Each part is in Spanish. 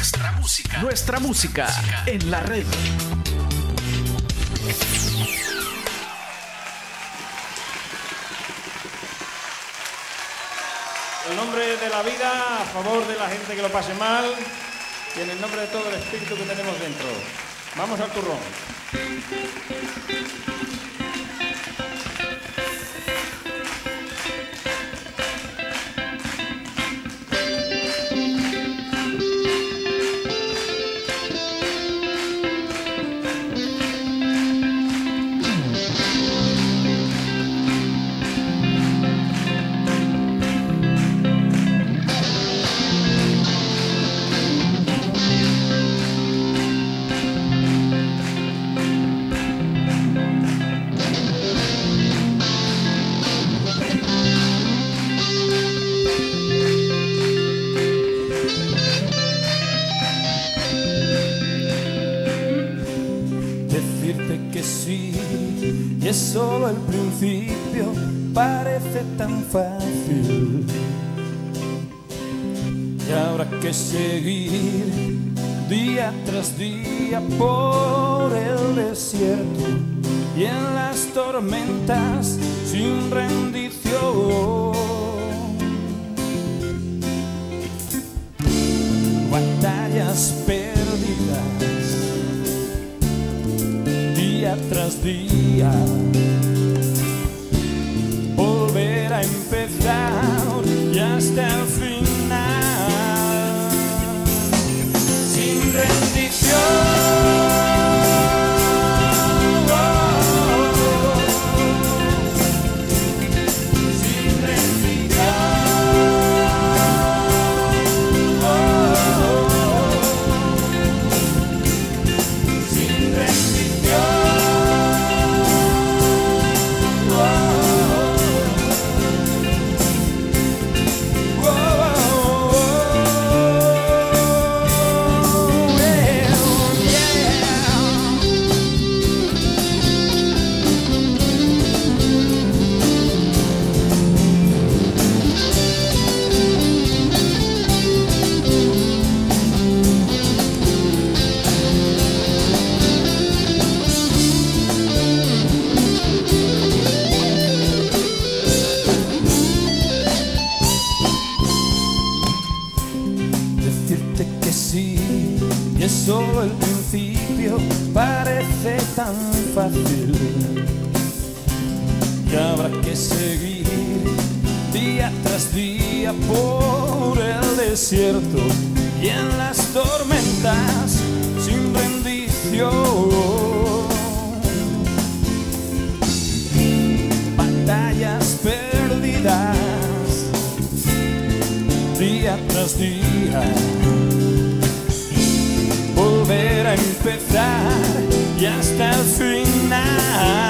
Nuestra música. Nuestra música en la red. En nombre de la vida, a favor de la gente que lo pase mal y en el nombre de todo el espíritu que tenemos dentro. Vamos al turrón. Tras día por el desierto y en las tormentas sin rendición. Día tras día. Volver a empezar y hasta el final.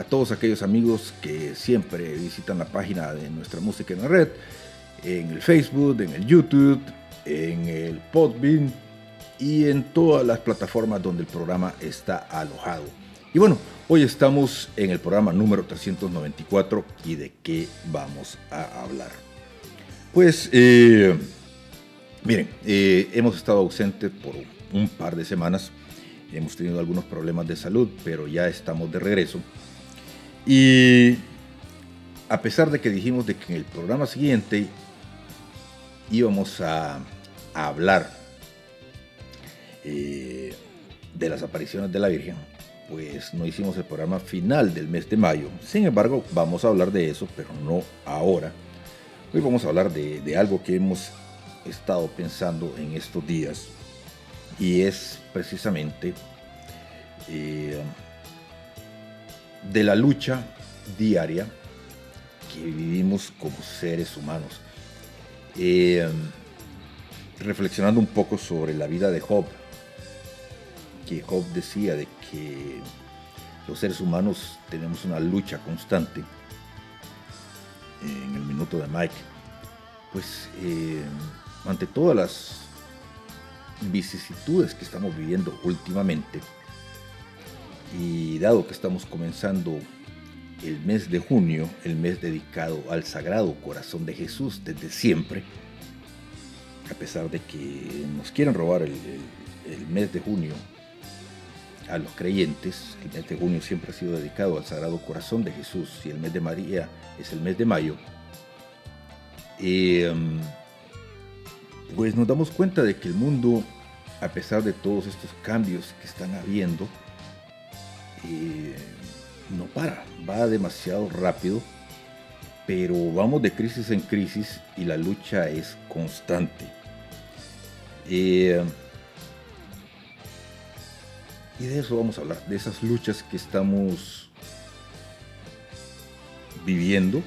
a todos aquellos amigos que siempre visitan la página de Nuestra Música en la Red, en el Facebook, en el YouTube, en el Podbean y en todas las plataformas donde el programa está alojado. Y bueno, hoy estamos en el programa número 394 y de qué vamos a hablar. Pues, eh, miren, eh, hemos estado ausentes por un par de semanas, hemos tenido algunos problemas de salud, pero ya estamos de regreso. Y a pesar de que dijimos de que en el programa siguiente íbamos a, hablar eh, de las apariciones de la Virgen, pues no hicimos el programa final del mes de mayo. Sin embargo, vamos a hablar de eso, pero no ahora. Hoy vamos a hablar de, algo que hemos estado pensando en estos días y es precisamente eh, de la lucha diaria que vivimos como seres humanos. Eh, reflexionando un poco sobre la vida de Job, que Job decía de que los seres humanos tenemos una lucha constante en el minuto de Mike, pues eh, ante todas las vicisitudes que estamos viviendo últimamente, y dado que estamos comenzando el mes de junio, el mes dedicado al Sagrado Corazón de Jesús desde siempre, a pesar de que nos quieran robar el, mes de junio a los creyentes, el mes de junio siempre ha sido dedicado al Sagrado Corazón de Jesús y el mes de María es el mes de mayo, eh, pues nos damos cuenta de que el mundo, a pesar de todos estos cambios que están habiendo, no para, va demasiado rápido, pero vamos de crisis en crisis y la lucha es constante. Eh, y de eso vamos a hablar, de esas luchas que estamos viviendo,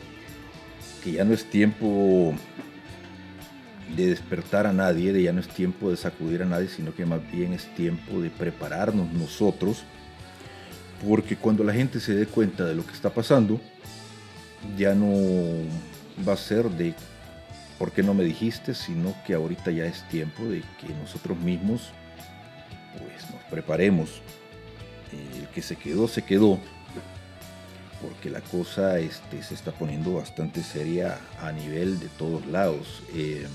que ya no es tiempo de despertar a nadie, de ya no es tiempo de sacudir a nadie, sino que más bien es tiempo de prepararnos nosotros porque cuando la gente se dé cuenta de lo que está pasando, ya no va a ser de por qué no me dijiste, sino que ahorita ya es tiempo de que nosotros mismos pues nos preparemos. El que se quedó, se quedó, porque la cosa este, se está poniendo bastante seria a nivel de todos lados. Em,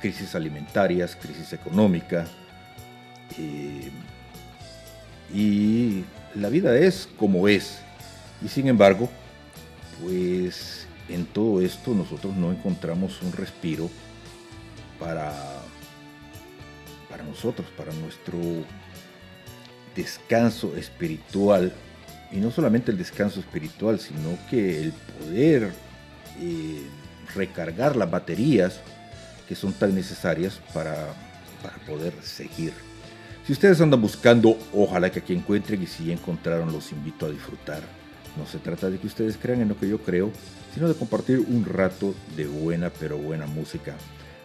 crisis alimentarias, crisis económica. Em, y la vida es como es. Y sin embargo, pues en todo esto nosotros no encontramos un respiro para, para nosotros, para nuestro descanso espiritual. Y no solamente el descanso espiritual, sino que el poder eh, recargar las baterías que son tan necesarias para, para poder seguir. Si ustedes andan buscando, ojalá que aquí encuentren y si encontraron, los invito a disfrutar. No se trata de que ustedes crean en lo que yo creo, sino de compartir un rato de buena pero buena música.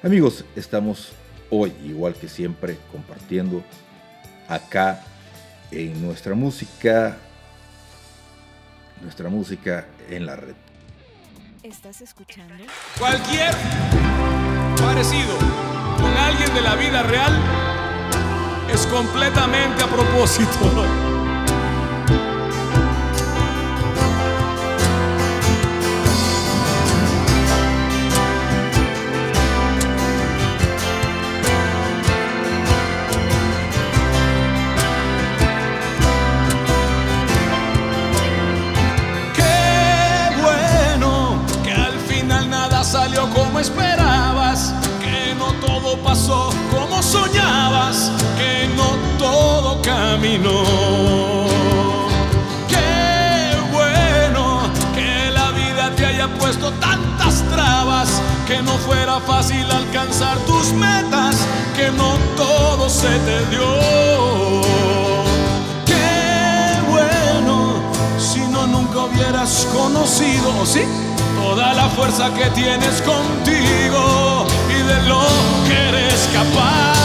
Amigos, estamos hoy, igual que siempre, compartiendo acá en nuestra música, nuestra música en la red. ¿Estás escuchando? Cualquier parecido con alguien de la vida real es completamente a propósito. camino. Qué bueno que la vida te haya puesto tantas trabas, que no fuera fácil alcanzar tus metas, que no todo se te dio. Qué bueno si no nunca hubieras conocido, ¿sí? Toda la fuerza que tienes contigo y de lo que eres capaz.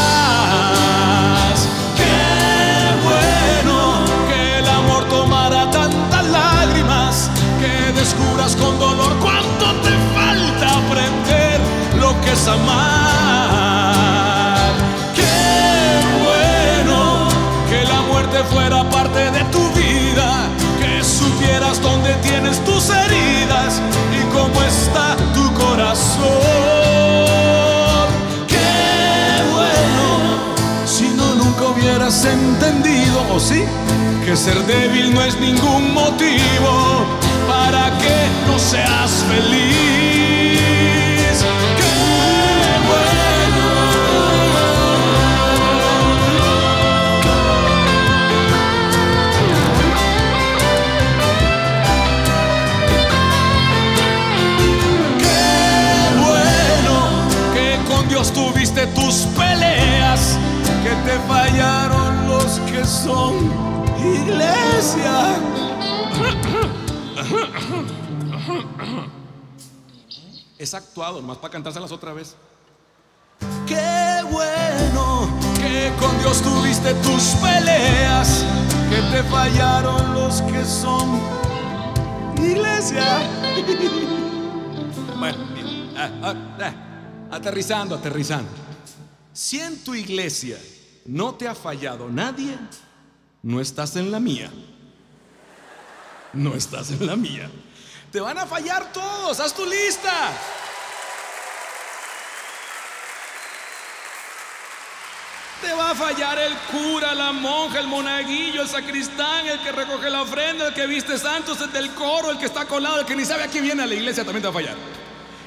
Descubras con dolor cuánto te falta aprender lo que es amar. Qué bueno que la muerte fuera parte de tu vida, que supieras dónde tienes tus heridas y cómo está tu corazón. Qué bueno si no nunca hubieras entendido, o sí, que ser débil no es ningún motivo para que no seas feliz. Qué bueno. Qué bueno que con Dios tuviste tus peleas, que te fallaron los que son iglesia. Es actuado, más para cantárselas otra vez. Qué bueno que con Dios tuviste tus peleas, que te fallaron los que son iglesia. Bueno, ah, ah, ah, aterrizando, aterrizando. Si en tu iglesia no te ha fallado nadie, no estás en la mía. No estás en la mía. Te van a fallar todos, haz tu lista. Te va a fallar el cura, la monja, el monaguillo, el sacristán, el que recoge la ofrenda, el que viste santos, el del coro, el que está colado, el que ni sabe a quién viene a la iglesia, también te va a fallar.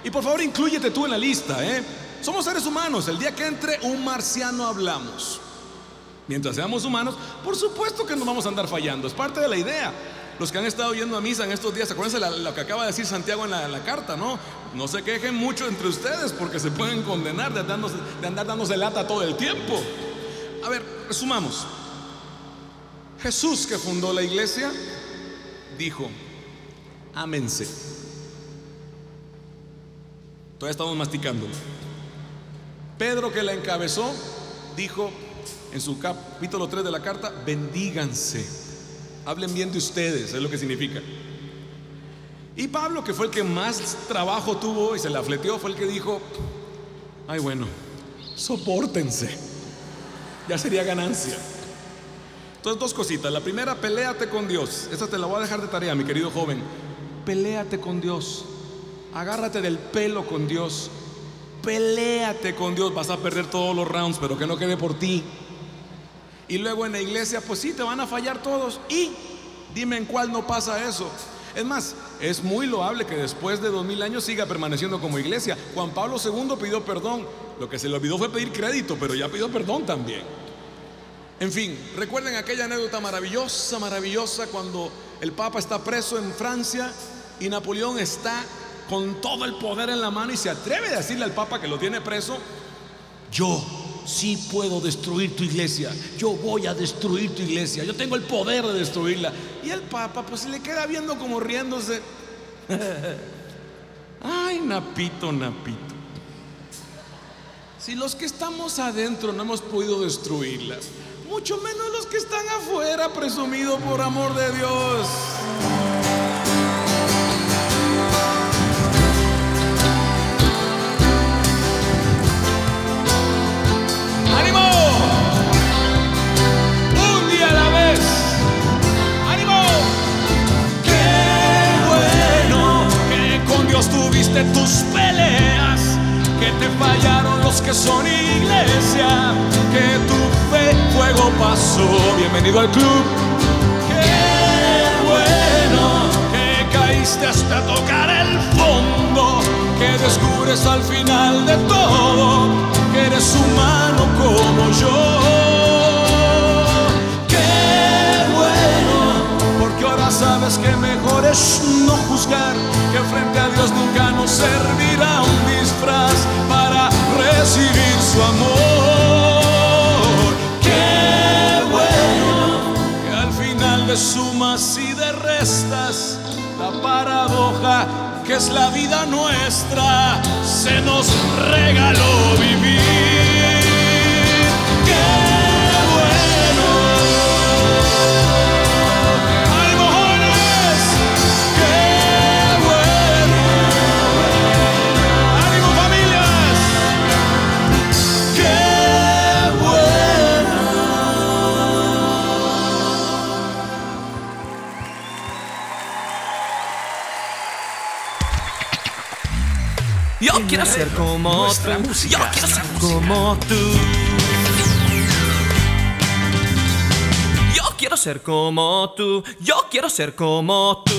Y por favor, inclúyete tú en la lista, ¿eh? Somos seres humanos. El día que entre un marciano hablamos. Mientras seamos humanos, por supuesto que nos vamos a andar fallando. Es parte de la idea. Los que han estado yendo a misa en estos días, acuérdense lo que acaba de decir Santiago en la, carta, ¿no? No se quejen mucho entre ustedes porque se pueden condenar de andar dándose lata todo el tiempo. A ver, resumamos. Jesús que fundó la iglesia dijo, ámense. Todavía estamos masticando. Pedro que la encabezó dijo en su capítulo 3 de la carta, bendíganse. Hablen bien de ustedes, es lo que significa. Y Pablo, que fue el que más trabajo tuvo y se la fleteó, fue el que dijo, ay bueno, soportense. Ya sería ganancia. Entonces, dos cositas. La primera, peléate con Dios. Esta te la voy a dejar de tarea, mi querido joven. Peléate con Dios. Agárrate del pelo con Dios. Peléate con Dios. Vas a perder todos los rounds, pero que no quede por ti. Y luego en la iglesia, pues sí, te van a fallar todos. Y dime en cuál no pasa eso. Es más, es muy loable que después de dos mil años siga permaneciendo como iglesia. Juan Pablo II pidió perdón. Lo que se le olvidó fue pedir crédito, pero ya pidió perdón también. En fin, recuerden aquella anécdota maravillosa, maravillosa, cuando el Papa está preso en Francia y Napoleón está con todo el poder en la mano y se atreve a decirle al Papa que lo tiene preso, yo sí puedo destruir tu iglesia, yo voy a destruir tu iglesia, yo tengo el poder de destruirla. Y el Papa pues se le queda viendo como riéndose. Ay, Napito, Napito. Si los que estamos adentro no hemos podido destruirlas, mucho menos los que están afuera, presumido por amor de Dios. Tuviste tus peleas! Que te fallaron los que son iglesia, que tu fe fuego pasó. Bienvenido al club. Qué bueno que caíste hasta tocar el fondo, que descubres al final de todo que eres humano como yo. Qué bueno, porque ahora sabes que mejor es no juzgar, que frente a Dios nunca nos servirá un disfraz para recibir su amor. Qué bueno que al final de sumas y de restas, la paradoja que es la vida nuestra, se nos regaló vivir. Yo quiero ser como tú. música, Yo quiero ser como tú. Yo quiero ser como tú. Yo quiero ser como tú.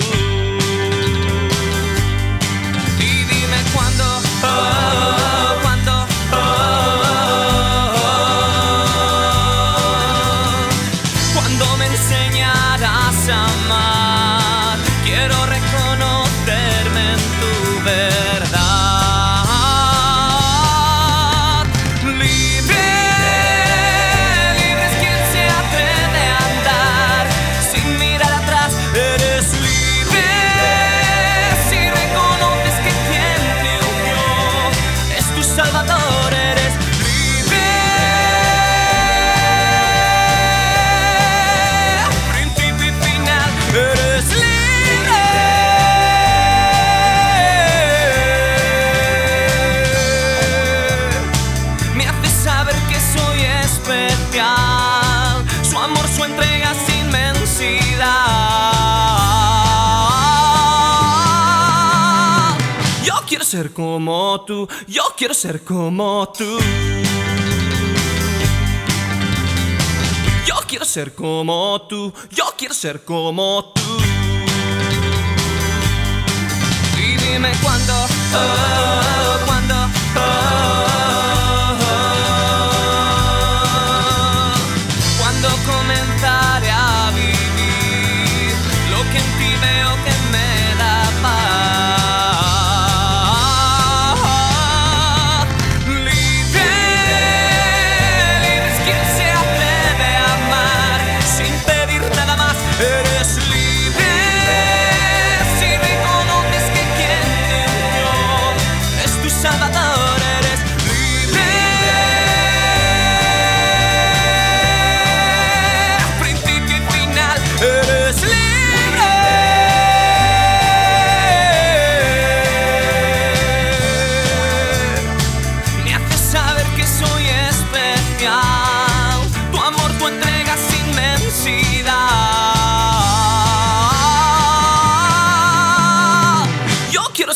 Como tú. Yo quiero ser como tú. Yo quiero ser como tú. Yo quiero ser como tú. Y dime cuándo, oh, oh, cuándo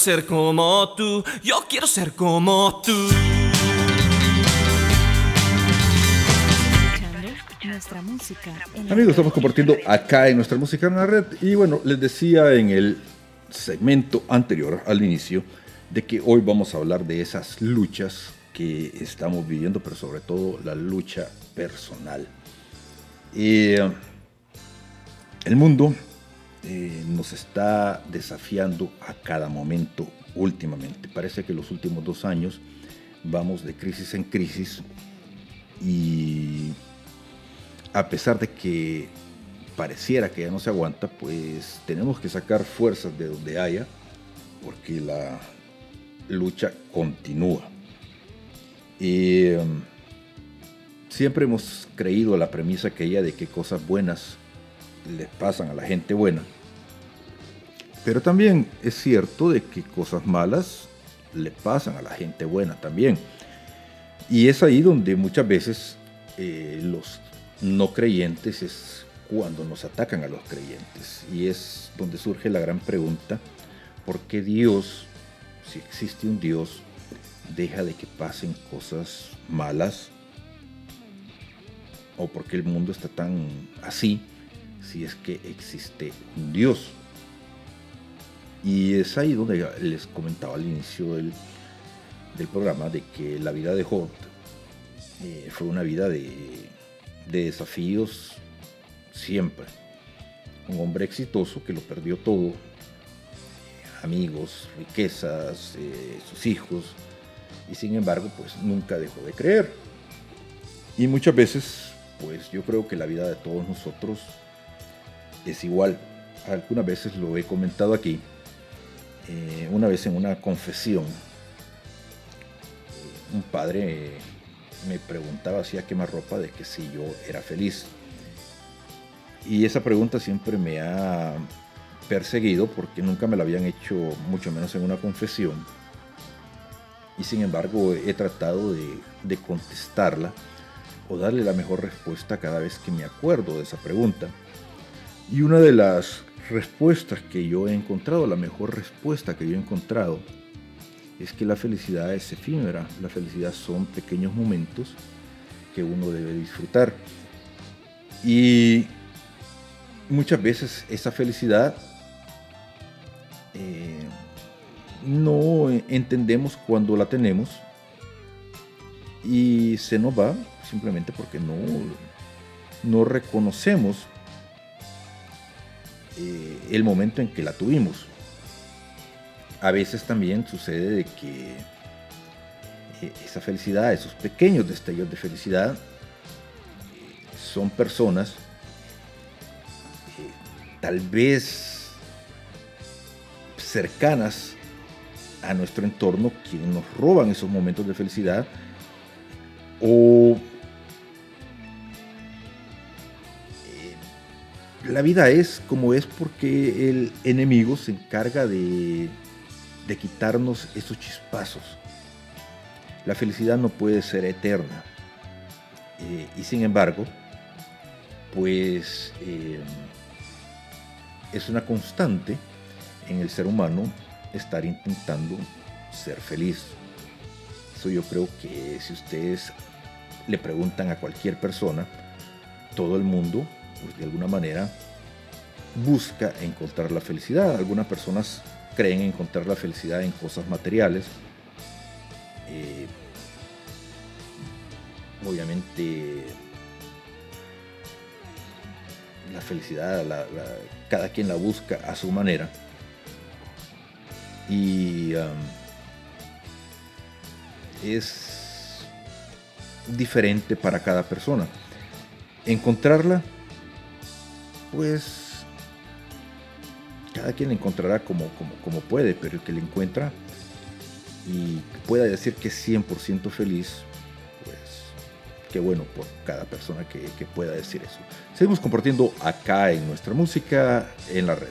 ser como tú. Yo quiero ser como tú. música. en la Amigos, estamos compartiendo acá en nuestra música en la red. Y bueno, les decía en el segmento anterior, al inicio, de que hoy vamos a hablar de esas luchas que estamos viviendo, pero sobre todo la lucha personal. Eh, el mundo eh, nos está desafiando a cada momento últimamente. Parece que los últimos dos años vamos de crisis en crisis y a pesar de que pareciera que ya no se aguanta, pues tenemos que sacar fuerzas de donde haya, porque la lucha continúa. Y um, siempre hemos creído la premisa aquella de que cosas buenas le pasan a la gente buena. Pero también es cierto de que cosas malas le pasan a la gente buena también. Y es ahí donde muchas veces eh, los no creyentes es cuando nos atacan a los creyentes. Y es donde surge la gran pregunta, ¿por qué Dios, si existe un Dios, deja de que pasen cosas malas? ¿O por qué el mundo está tan así si es que existe un Dios? Y es ahí donde les comentaba al inicio del, del programa de que la vida de Job eh, fue una vida de, de desafíos siempre. Un hombre exitoso que lo perdió todo, amigos, riquezas, eh, sus hijos, y sin embargo pues nunca dejó de creer. Y muchas veces pues yo creo que la vida de todos nosotros es igual. Algunas veces lo he comentado aquí. Eh, una vez en una confesión, un padre me preguntaba hacía quemar ropa de que si yo era feliz. Y esa pregunta siempre me ha perseguido porque nunca me la habían hecho, mucho menos en una confesión. Y sin embargo he tratado de contestarla o darle la mejor respuesta cada vez que me acuerdo de esa pregunta. Y una de las respuestas que yo he encontrado, la mejor respuesta que yo he encontrado, es que la felicidad es efímera. La felicidad son pequeños momentos que uno debe disfrutar. Y muchas veces esa felicidad eh, no entendemos cuando la tenemos y se nos va simplemente porque no, no reconocemos eh, el momento en que la tuvimos. A veces también sucede de que eh, esa felicidad, esos pequeños destellos de felicidad, son personas tal vez cercanas a nuestro entorno quienes nos roban esos momentos de felicidad o la vida es como es porque el enemigo se encarga de, de quitarnos esos chispazos. La felicidad no puede ser eterna. Eh, y sin embargo, pues eh, es una constante en el ser humano estar intentando ser feliz. Eso yo creo que si ustedes le preguntan a cualquier persona, todo el mundo, pues de alguna manera, busca encontrar la felicidad. Algunas personas creen encontrar la felicidad en cosas materiales. Eh, obviamente la felicidad, cada quien la busca a su manera. Y um, es diferente para cada persona. Encontrarla, pues cada quien la encontrará como, como, puede, pero el que la encuentra y pueda decir que es 100% feliz, qué bueno por cada persona que, pueda decir eso. Seguimos compartiendo acá en nuestra música en la red.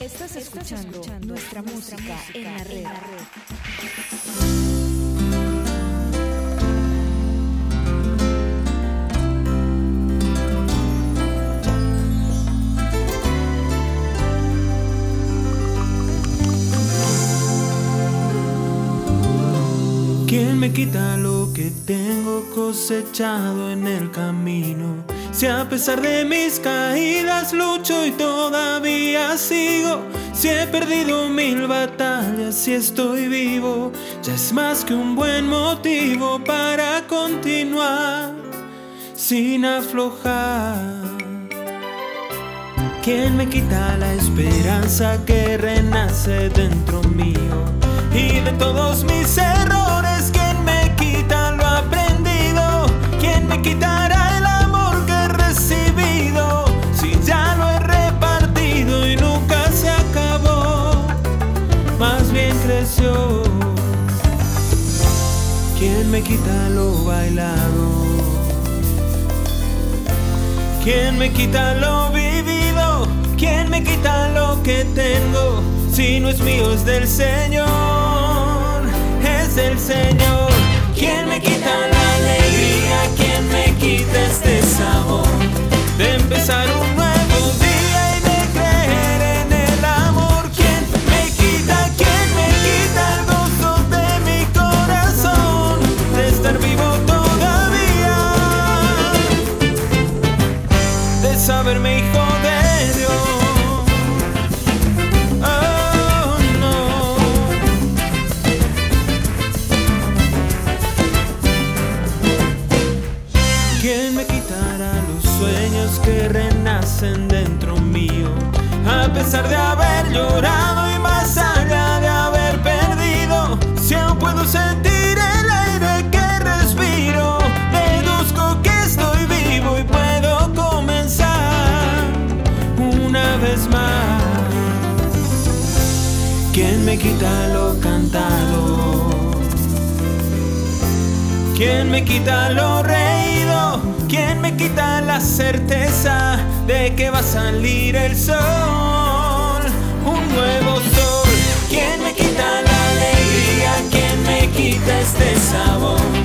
Estás escuchando, nuestra, música, en la red. ¿Quién me quita lo que tengo cosechado en el camino? Si a pesar de mis caídas lucho y todavía sigo, si he perdido mil batallas y estoy vivo, ya es más que un buen motivo para continuar sin aflojar. ¿Quién me quita la esperanza que renace dentro mío? Y de todos mis errores, ¿Quién me quita lo bailado? ¿Quién me quita lo vivido? ¿Quién me quita lo que tengo? Si no es mío, es del Señor, es del Señor. ¿Quién me quita la alegría? ¿Quién me quita este sabor? De empezar un nuevo nacen dentro mío. A pesar de haber llorado y más allá de haber perdido, si aún puedo sentir el aire que respiro. Deduzco que estoy vivo y puedo comenzar una vez más. ¿Quién me quita lo cantado? ¿Quién me quita lo reído? ¿Quién me quita la certeza? de que va a salir el sol, un nuevo sol. ¿Quién me quita la alegría? ¿Quién me quita este sabor?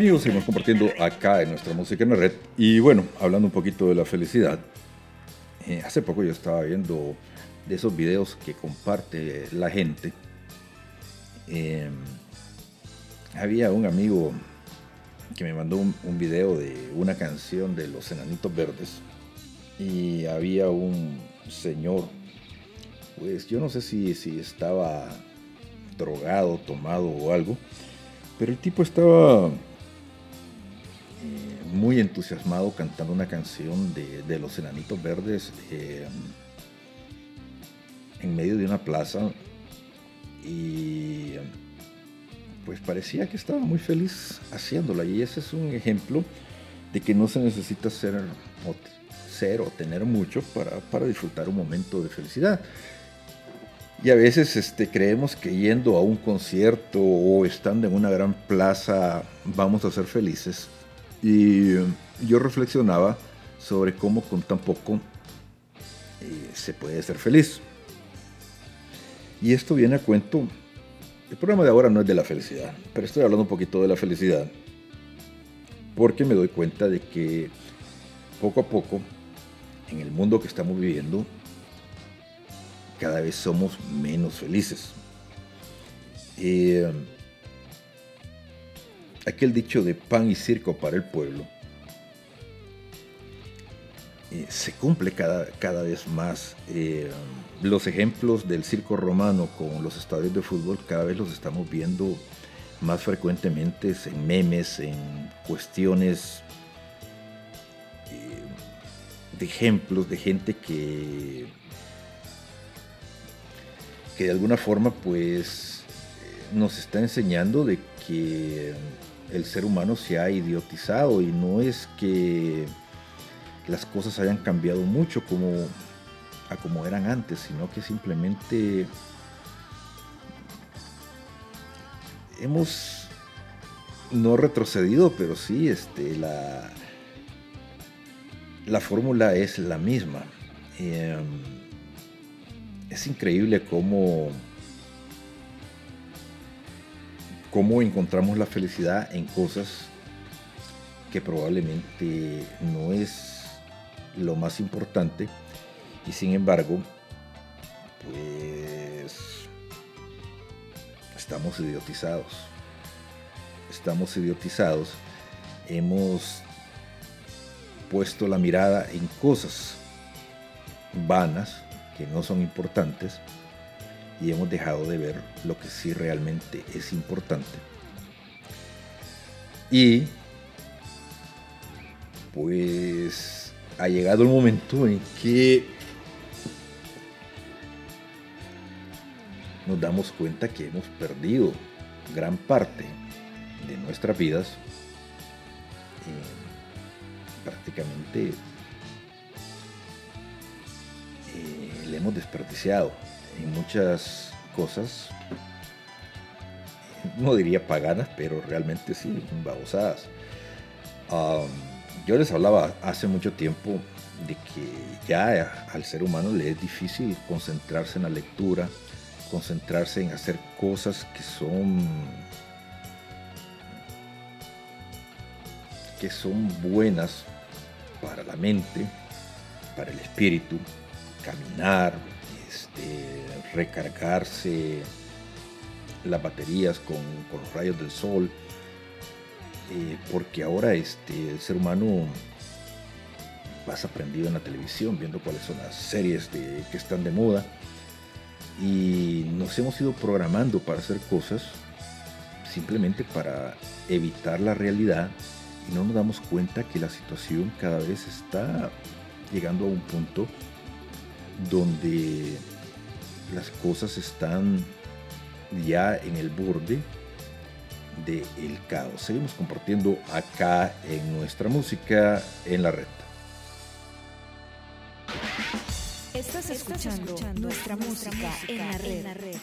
Amigos, seguimos compartiendo acá en nuestra música en la red. Y bueno, hablando un poquito de la felicidad. eh, hace poco yo estaba viendo de esos videos que comparte la gente. Eh, había un amigo que me mandó un, un video de una canción de los Enanitos Verdes. Y había un señor, pues yo no sé si, si estaba drogado, tomado o algo. Pero el tipo estaba muy entusiasmado cantando una canción de, de los Enanitos Verdes eh, en medio de una plaza y pues parecía que estaba muy feliz haciéndola y ese es un ejemplo de que no se necesita ser o, ser o tener mucho para, para disfrutar un momento de felicidad. Y a veces este, creemos que yendo a un concierto o estando en una gran plaza vamos a ser felices. Y yo reflexionaba sobre cómo con tan poco eh, se puede ser feliz. Y esto viene a cuento. El programa de ahora no es de la felicidad, pero estoy hablando un poquito de la felicidad. Porque me doy cuenta de que poco a poco, en el mundo que estamos viviendo, cada vez somos menos felices. Eh, aquel dicho de pan y circo para el pueblo eh, se cumple cada, cada vez más. Eh, los ejemplos del circo romano con los estadios de fútbol cada vez los estamos viendo más frecuentemente en memes, en cuestiones eh, de ejemplos de gente que que de alguna forma pues nos está enseñando de que el ser humano se ha idiotizado y no es que las cosas hayan cambiado mucho como a como eran antes, sino que simplemente hemos no retrocedido, pero sí este, la, la fórmula es la misma. Eh, es increíble cómo, cómo encontramos la felicidad en cosas que probablemente no es lo más importante y sin embargo pues estamos idiotizados. Estamos idiotizados hemos puesto la mirada en cosas vanas que no son importantes y hemos dejado de ver lo que sí realmente es importante. Y pues ha llegado el momento en que nos damos cuenta que hemos perdido gran parte de nuestras vidas eh, prácticamente eh, le hemos desperdiciado en muchas cosas, no diría paganas, pero realmente sí, babosadas. Yo les hablaba hace mucho tiempo de que ya al ser humano le es difícil concentrarse en la lectura, concentrarse en hacer cosas que son que son buenas para la mente, para el espíritu, caminar, este, recargarse las baterías con, con, los rayos del sol, eh, porque ahora este, el ser humano pasa aprendido en la televisión, viendo cuáles son las series de, que están de moda, y nos hemos ido programando para hacer cosas simplemente para evitar la realidad y no nos damos cuenta que la situación cada vez está llegando a un punto donde las cosas están ya en el borde del el caos. Seguimos compartiendo acá en nuestra música en la red. Estás escuchando, nuestra, música. En la red.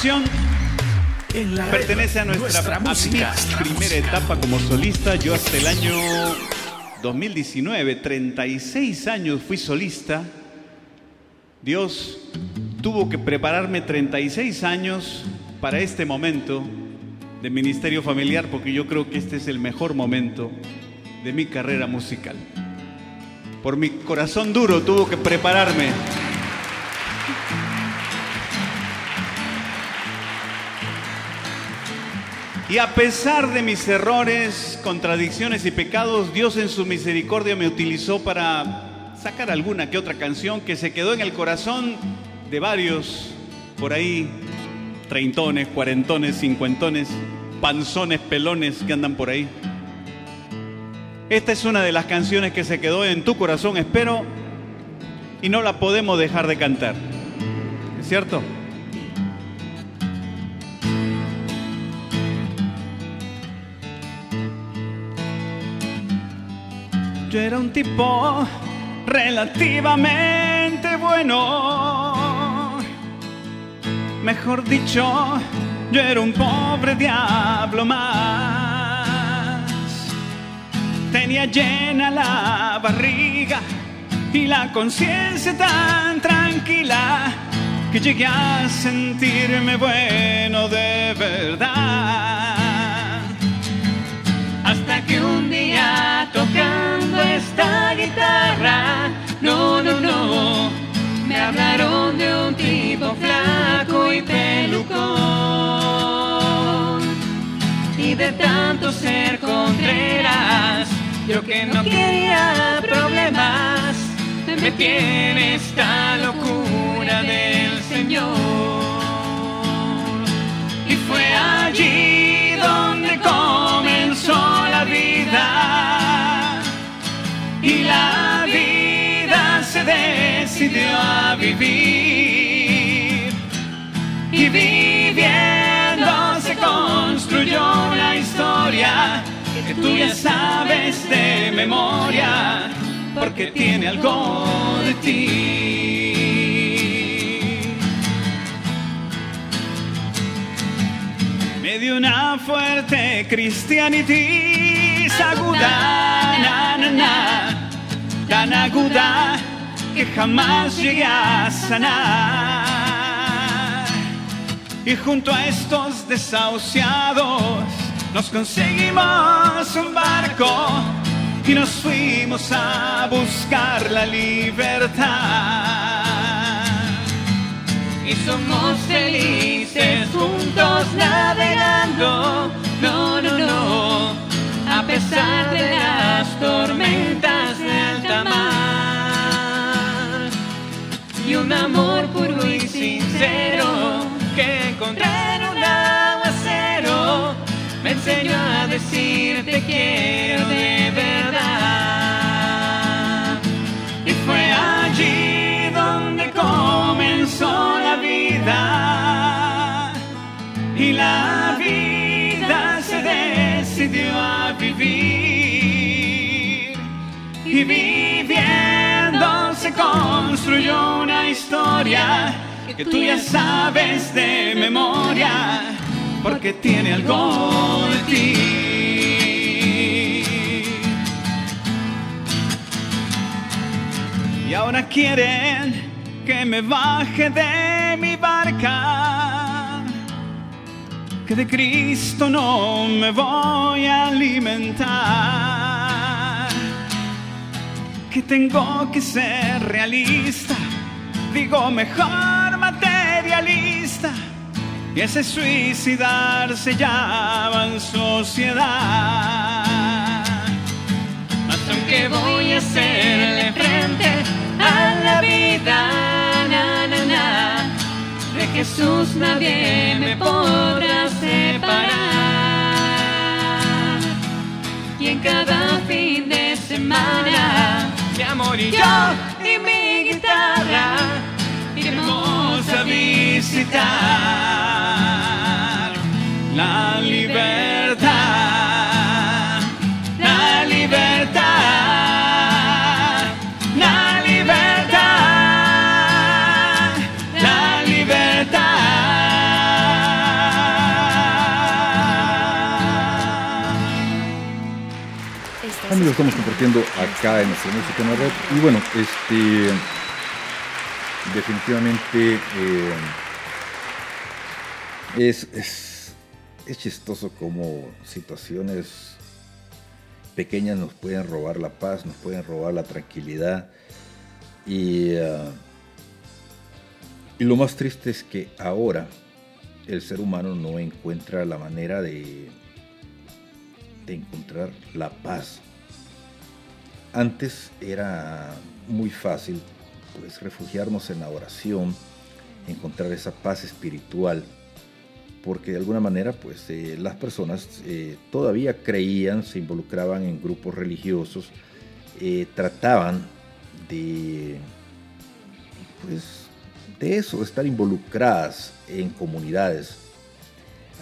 Canción pertenece a nuestra, nuestra primera etapa como solista. Yo hasta el año 2019, 36 años fui solista. Dios tuvo que prepararme 36 años para este momento de ministerio familiar porque yo creo que este es el mejor momento de mi carrera musical. Por mi corazón duro tuvo que prepararme. Y a pesar de mis errores, contradicciones y pecados, Dios en su misericordia me utilizó para sacar alguna que otra canción que se quedó en el corazón de varios por ahí, treintones, cuarentones, cincuentones, panzones, pelones que andan por ahí. Esta es una de las canciones que se quedó en tu corazón, espero, y no la podemos dejar de cantar. ¿Es cierto? Yo era un tipo relativamente bueno. Mejor dicho, yo era un pobre diablo más. Tenía llena la barriga y la conciencia tan tranquila que llegué a sentirme bueno de verdad. Hasta que un día tocando esta guitarra. No, no, no. Me hablaron de un tipo flaco y pelucón. Y de tanto ser contreras, yo que no quería problemas, me tiene esta locura del Señor. Y fue allí Y la vida se decidió a vivir. Y viviendo se construyó una historia que tú ya sabes de memoria, porque tiene algo de ti. Me dio una fuerte cristianitis aguda, tan aguda que jamás llegué a sanar. Y junto a estos desahuciados nos conseguimos un barco y nos fuimos a buscar la libertad y somos felices juntos navegando. No, pesar de las tormentas de alta mar. Y un amor puro y sincero que encontré en un aguacero me enseñó a decir te quiero de construyó una historia que tú ya sabes de memoria, porque tiene algo de ti. Y ahora quieren que me baje de mi barca, que de Cristo no me voy a alimentar, que tengo que ser realista, digo mejor materialista, y ese suicidarse llama en sociedad. Mas aunque voy a hacerle frente a la vida, na, de Jesús nadie me podrá separar. Y en cada fin de semana, mi amor y yo y mi guitarra, iremos a visitar. La estamos compartiendo acá en nuestra música en la red. Y bueno, este. Definitivamente. eh, es, es, es chistoso como situaciones pequeñas nos pueden robar la paz, nos pueden robar la tranquilidad. Y, ah, y lo más triste es que ahora el ser humano no encuentra la manera de, de encontrar la paz. Antes era muy fácil pues refugiarnos en la oración, encontrar esa paz espiritual, porque de alguna manera pues eh, las personas eh, todavía creían, se involucraban en grupos religiosos, eh, trataban de pues de eso, de estar involucradas en comunidades.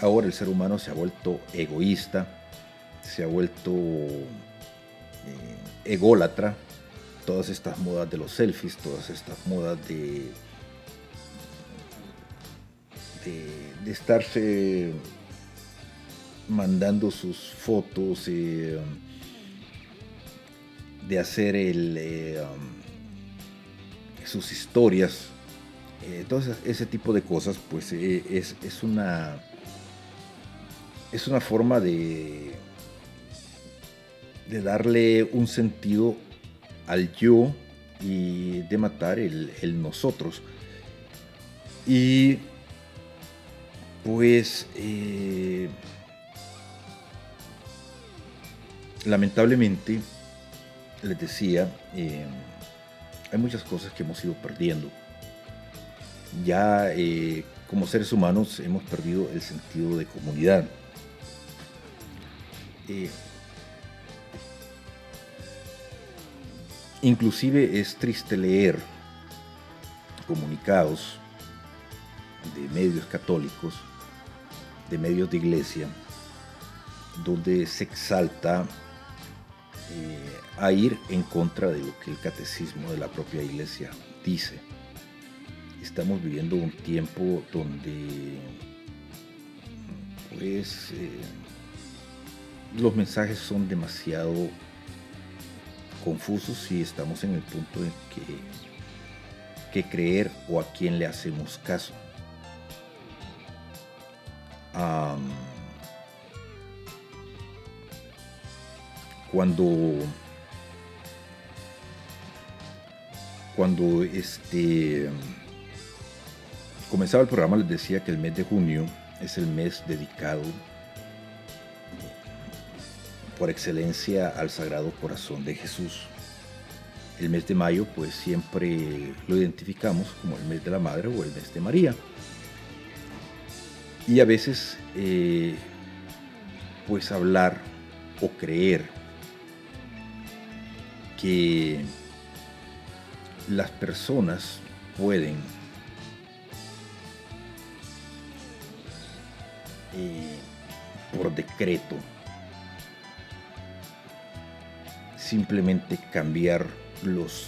Ahora el ser humano se ha vuelto egoísta, se ha vuelto ególatra. Todas estas modas de los selfies, todas estas modas de, de, estarse mandando sus fotos, eh, de hacer el, eh, um, sus historias, eh, todo ese- ese tipo de cosas, pues eh, es, es una es una forma de de darle un sentido al yo y de matar el, el nosotros. Y Pues eh, lamentablemente, les decía, eh, hay muchas cosas que hemos ido perdiendo. Ya eh, como seres humanos hemos perdido el sentido de comunidad. Inclusive es triste leer comunicados de medios católicos, de medios de iglesia, donde se exalta eh, a ir en contra de lo que el catecismo de la propia iglesia dice. Estamos viviendo un tiempo donde pues eh, los mensajes son demasiado confusos y estamos en el punto en que, que creer o a quién le hacemos caso. Cuando cuando este comenzaba el programa les decía que el mes de junio es el mes dedicado por excelencia al Sagrado Corazón de Jesús. El mes de mayo pues siempre lo identificamos como el mes de la Madre o el mes de María. Y a veces eh, pues hablar o creer que las personas pueden eh, por decreto simplemente cambiar los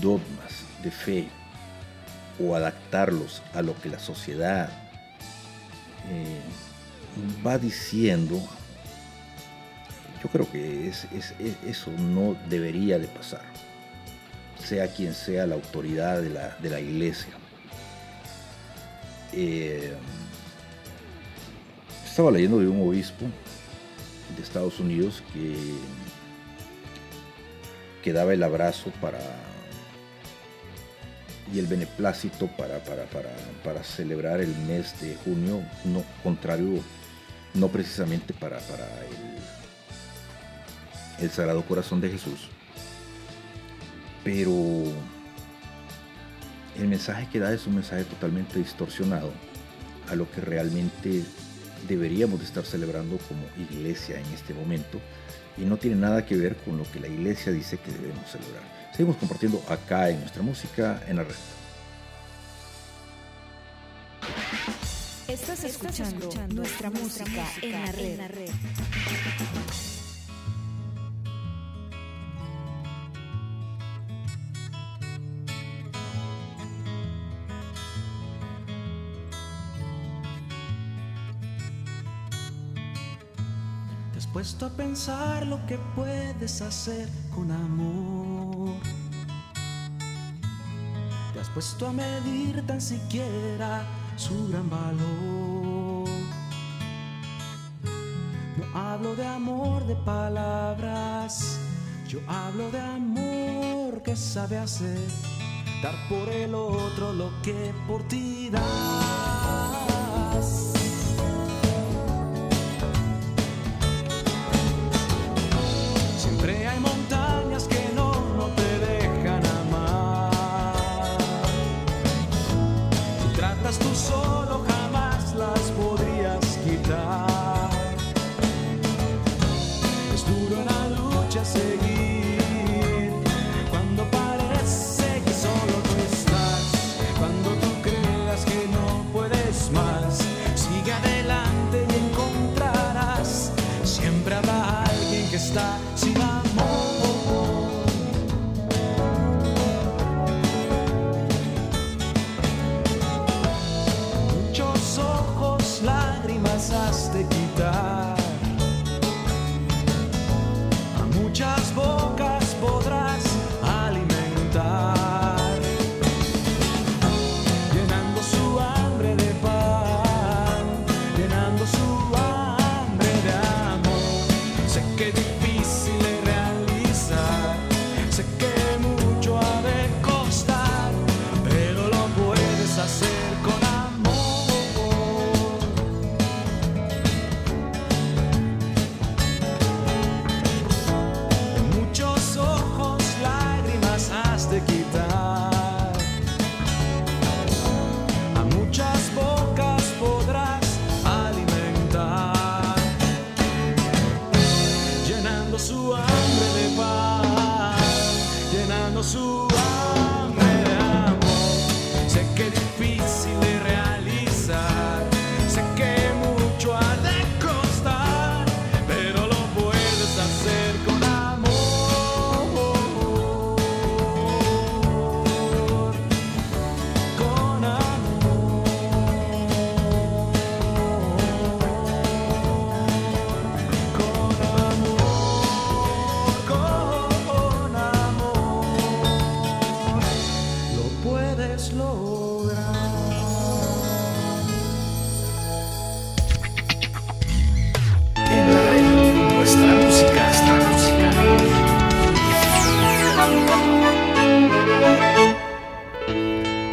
dogmas de fe o adaptarlos a lo que la sociedad eh, va diciendo yo creo que es- es- es- eso no debería de pasar, sea quien sea la autoridad de la, de la iglesia. Eh, estaba leyendo de un obispo de Estados Unidos que, que daba el abrazo para y el beneplácito para, para, para, para celebrar el mes de junio, no contrario, no precisamente para, para el, el Sagrado Corazón de Jesús. Pero el mensaje que da es un mensaje totalmente distorsionado a lo que realmente deberíamos de estar celebrando como iglesia en este momento y no tiene nada que ver con lo que la iglesia dice que debemos celebrar. Seguimos compartiendo acá en nuestra música en la red. Estás escuchando, nuestra, música, en la red. Te has puesto a pensar lo que puedes hacer con amor. Te has puesto a medir tan siquiera su gran valor. No hablo de amor de palabras, yo hablo de amor que sabe hacer, dar por el otro lo que por ti das.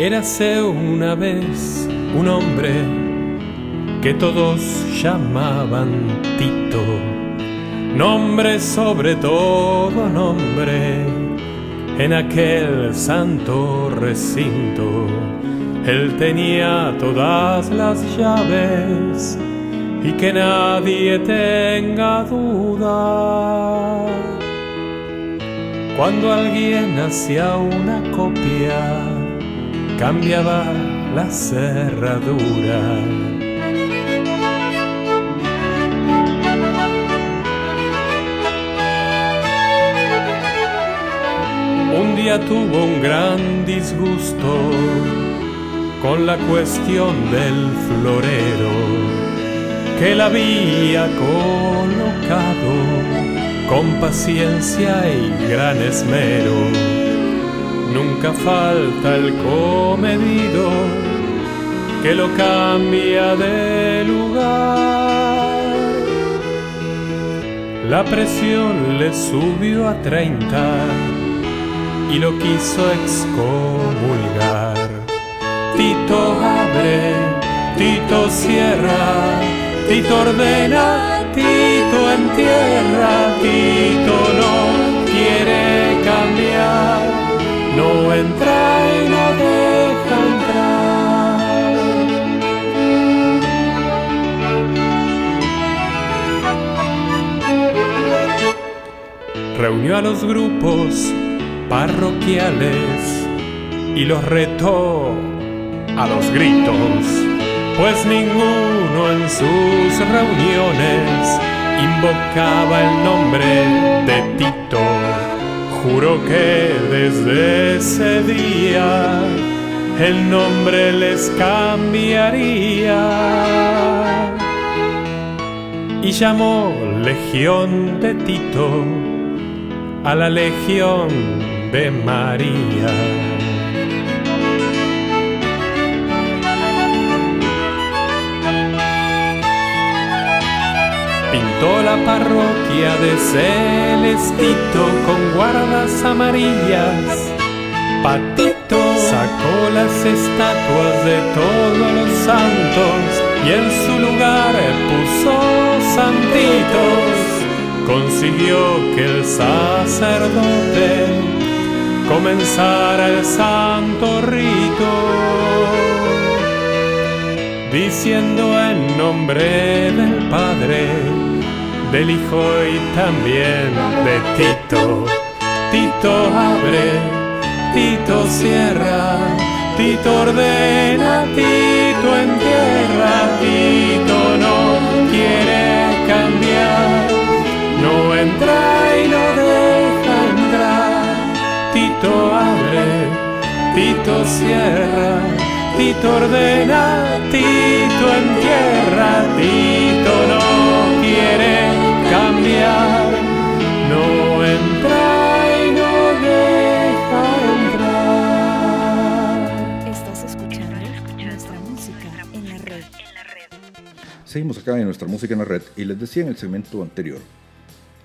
Érase una vez un hombre que todos llamaban Tito, nombre sobre todo nombre, en aquel santo recinto. Él tenía todas las llaves y que nadie tenga duda. Cuando alguien hacía una copia, cambiaba la cerradura. Un día tuvo un gran disgusto con la cuestión del florero que la había colocado con paciencia y gran esmero. Nunca falta el comedido que lo cambia de lugar. La presión le subió a 30 y lo quiso excomulgar. Tito abre, Tito cierra, Tito ordena, Tito entierra, Tito no no entra y no deja entrar. Reunió a los grupos parroquiales y los retó a los gritos, pues ninguno en sus reuniones invocaba el nombre de Tito. Juró que desde ese día el nombre les cambiaría y llamó Legión de Tito a la Legión de María. Pintó la parroquia de Celestito con guardas amarillas. Patito sacó las estatuas de todos los santos y en su lugar puso santitos. Consiguió que el sacerdote comenzara el santo rito diciendo en nombre del Padre, del Hijo y también de Tito. Tito abre, Tito cierra, Tito ordena, Tito entierra, Tito no quiere cambiar, no entra y no deja entrar. Tito abre, Tito cierra, Tito ordena, Tito entierra, Tito cambiar, no entra y no deja entrar. Estás escuchando nuestra música en la red. Seguimos acá en nuestra música en la red y les decía en el segmento anterior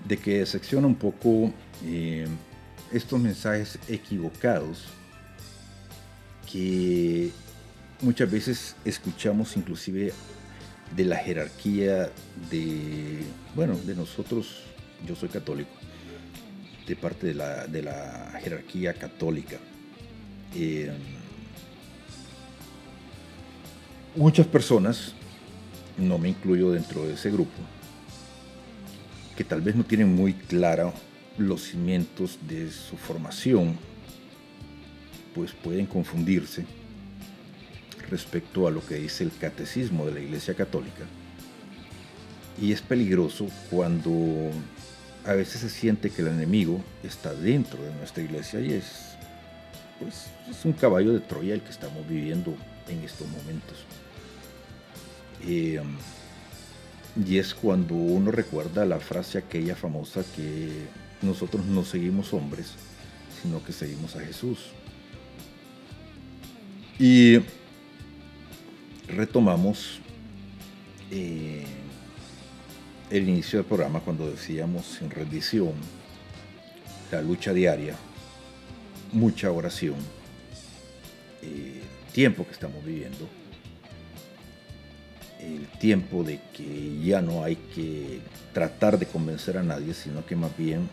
de que secciona un poco eh, estos mensajes equivocados que muchas veces escuchamos inclusive de la jerarquía de, bueno, de nosotros, yo soy católico, de parte de la, de la jerarquía católica. Eh, muchas personas, no me incluyo dentro de ese grupo, que tal vez no tienen muy claro los cimientos de su formación, pues pueden confundirse respecto a lo que dice el catecismo de la Iglesia Católica. Y es peligroso cuando a veces se siente que el enemigo está dentro de nuestra iglesia y es, pues, es un caballo de Troya el que estamos viviendo en estos momentos. Eh, y es cuando uno recuerda la frase aquella famosa que nosotros no seguimos hombres, sino que seguimos a Jesús. Y retomamos eh, el inicio del programa cuando decíamos sin rendición, la lucha diaria, mucha oración, eh, tiempo que estamos viviendo, el tiempo de que ya no hay que tratar de convencer a nadie, sino que más bien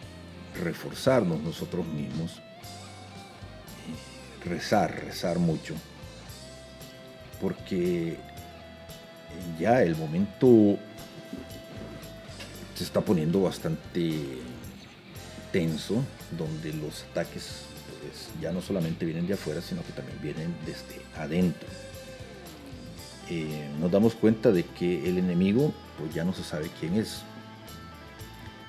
reforzarnos nosotros mismos, eh, rezar, rezar mucho, porque ya el momento se está poniendo bastante tenso, donde los ataques pues, ya no solamente vienen de afuera, sino que también vienen desde adentro. Eh, nos damos cuenta de que el enemigo pues ya no se sabe quién es.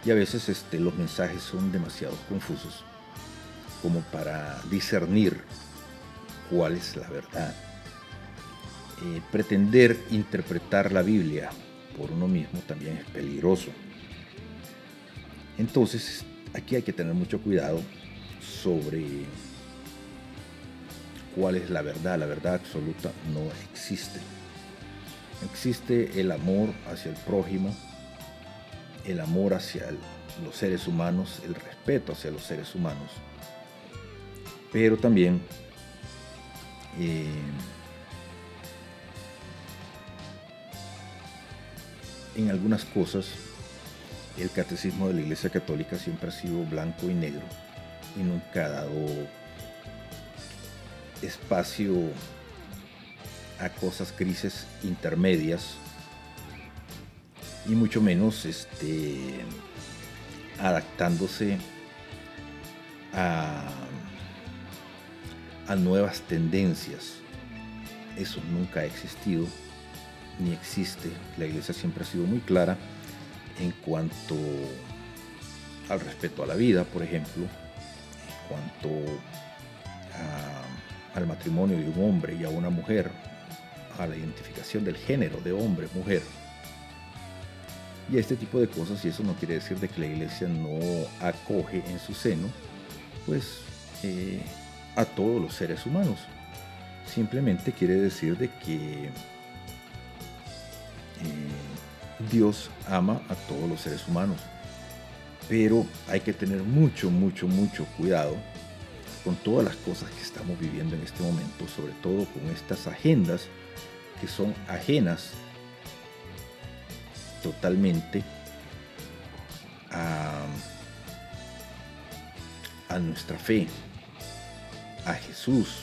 Y a veces este, los mensajes son demasiado confusos como para discernir cuál es la verdad. Eh, pretender interpretar la Biblia por uno mismo también es peligroso. Entonces, aquí hay que tener mucho cuidado sobre cuál es la verdad. La verdad absoluta no existe. Existe el amor hacia el prójimo, el amor hacia los seres humanos, el respeto hacia los seres humanos, pero también eh, en algunas cosas el catecismo de la Iglesia Católica siempre ha sido blanco y negro y nunca ha dado espacio a cosas grises intermedias y mucho menos este, adaptándose a, a nuevas tendencias. Eso nunca ha existido ni existe. La iglesia siempre ha sido muy clara en cuanto al respeto a la vida, por ejemplo, en cuanto al matrimonio de un hombre y a una mujer, a la identificación del género de hombre, mujer. Y este tipo de cosas, y eso no quiere decir de que la iglesia no acoge en su seno, pues, eh, a todos los seres humanos. Simplemente quiere decir de que eh, Dios ama a todos los seres humanos. Pero hay que tener mucho, mucho, mucho cuidado con todas las cosas que estamos viviendo en este momento, sobre todo con estas agendas que son ajenas totalmente a, a nuestra fe, a Jesús,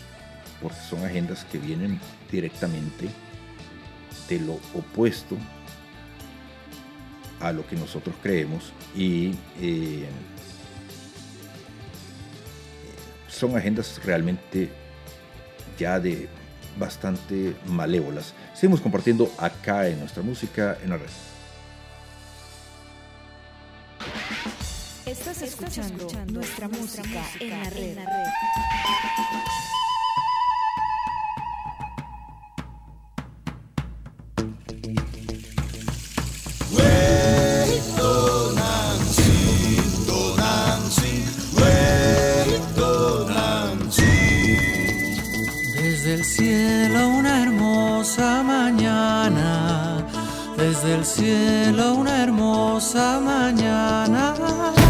porque son agendas que vienen directamente de lo opuesto a lo que nosotros creemos y eh, son agendas realmente ya de bastante malévolas. Seguimos compartiendo acá en nuestra música en la red. Estás escuchando nuestra música en la red. Desde el cielo una hermosa mañana.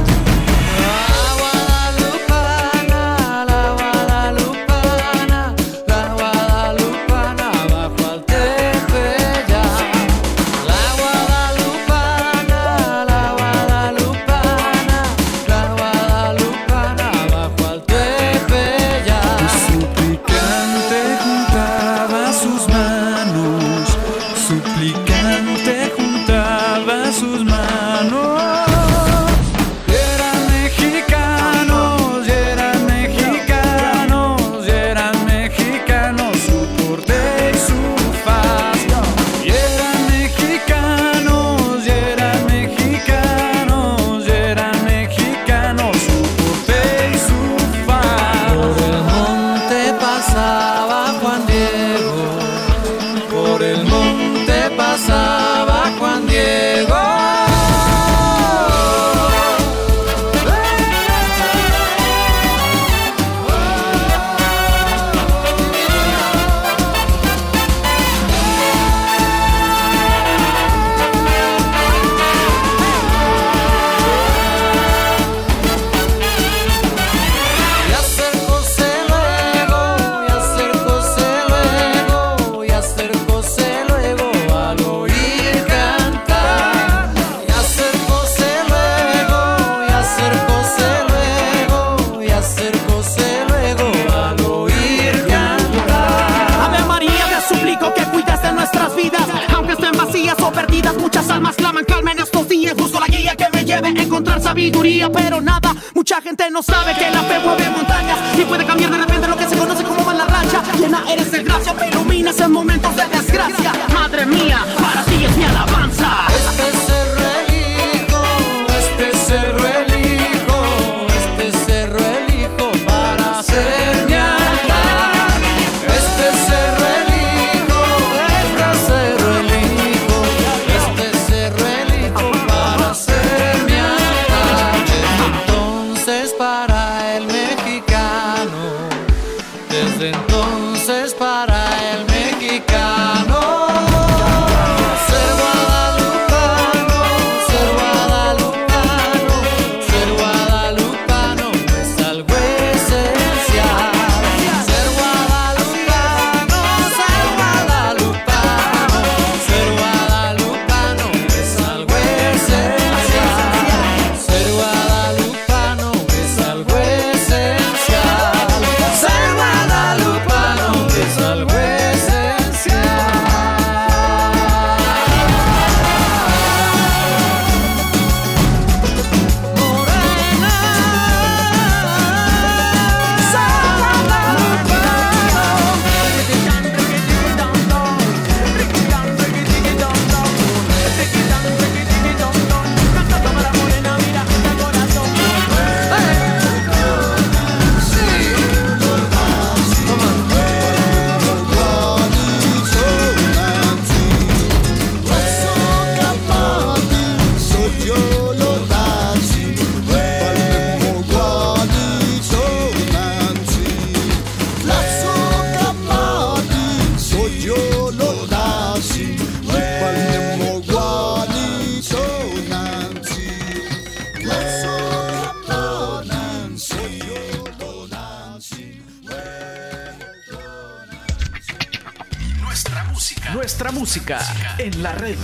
en la red.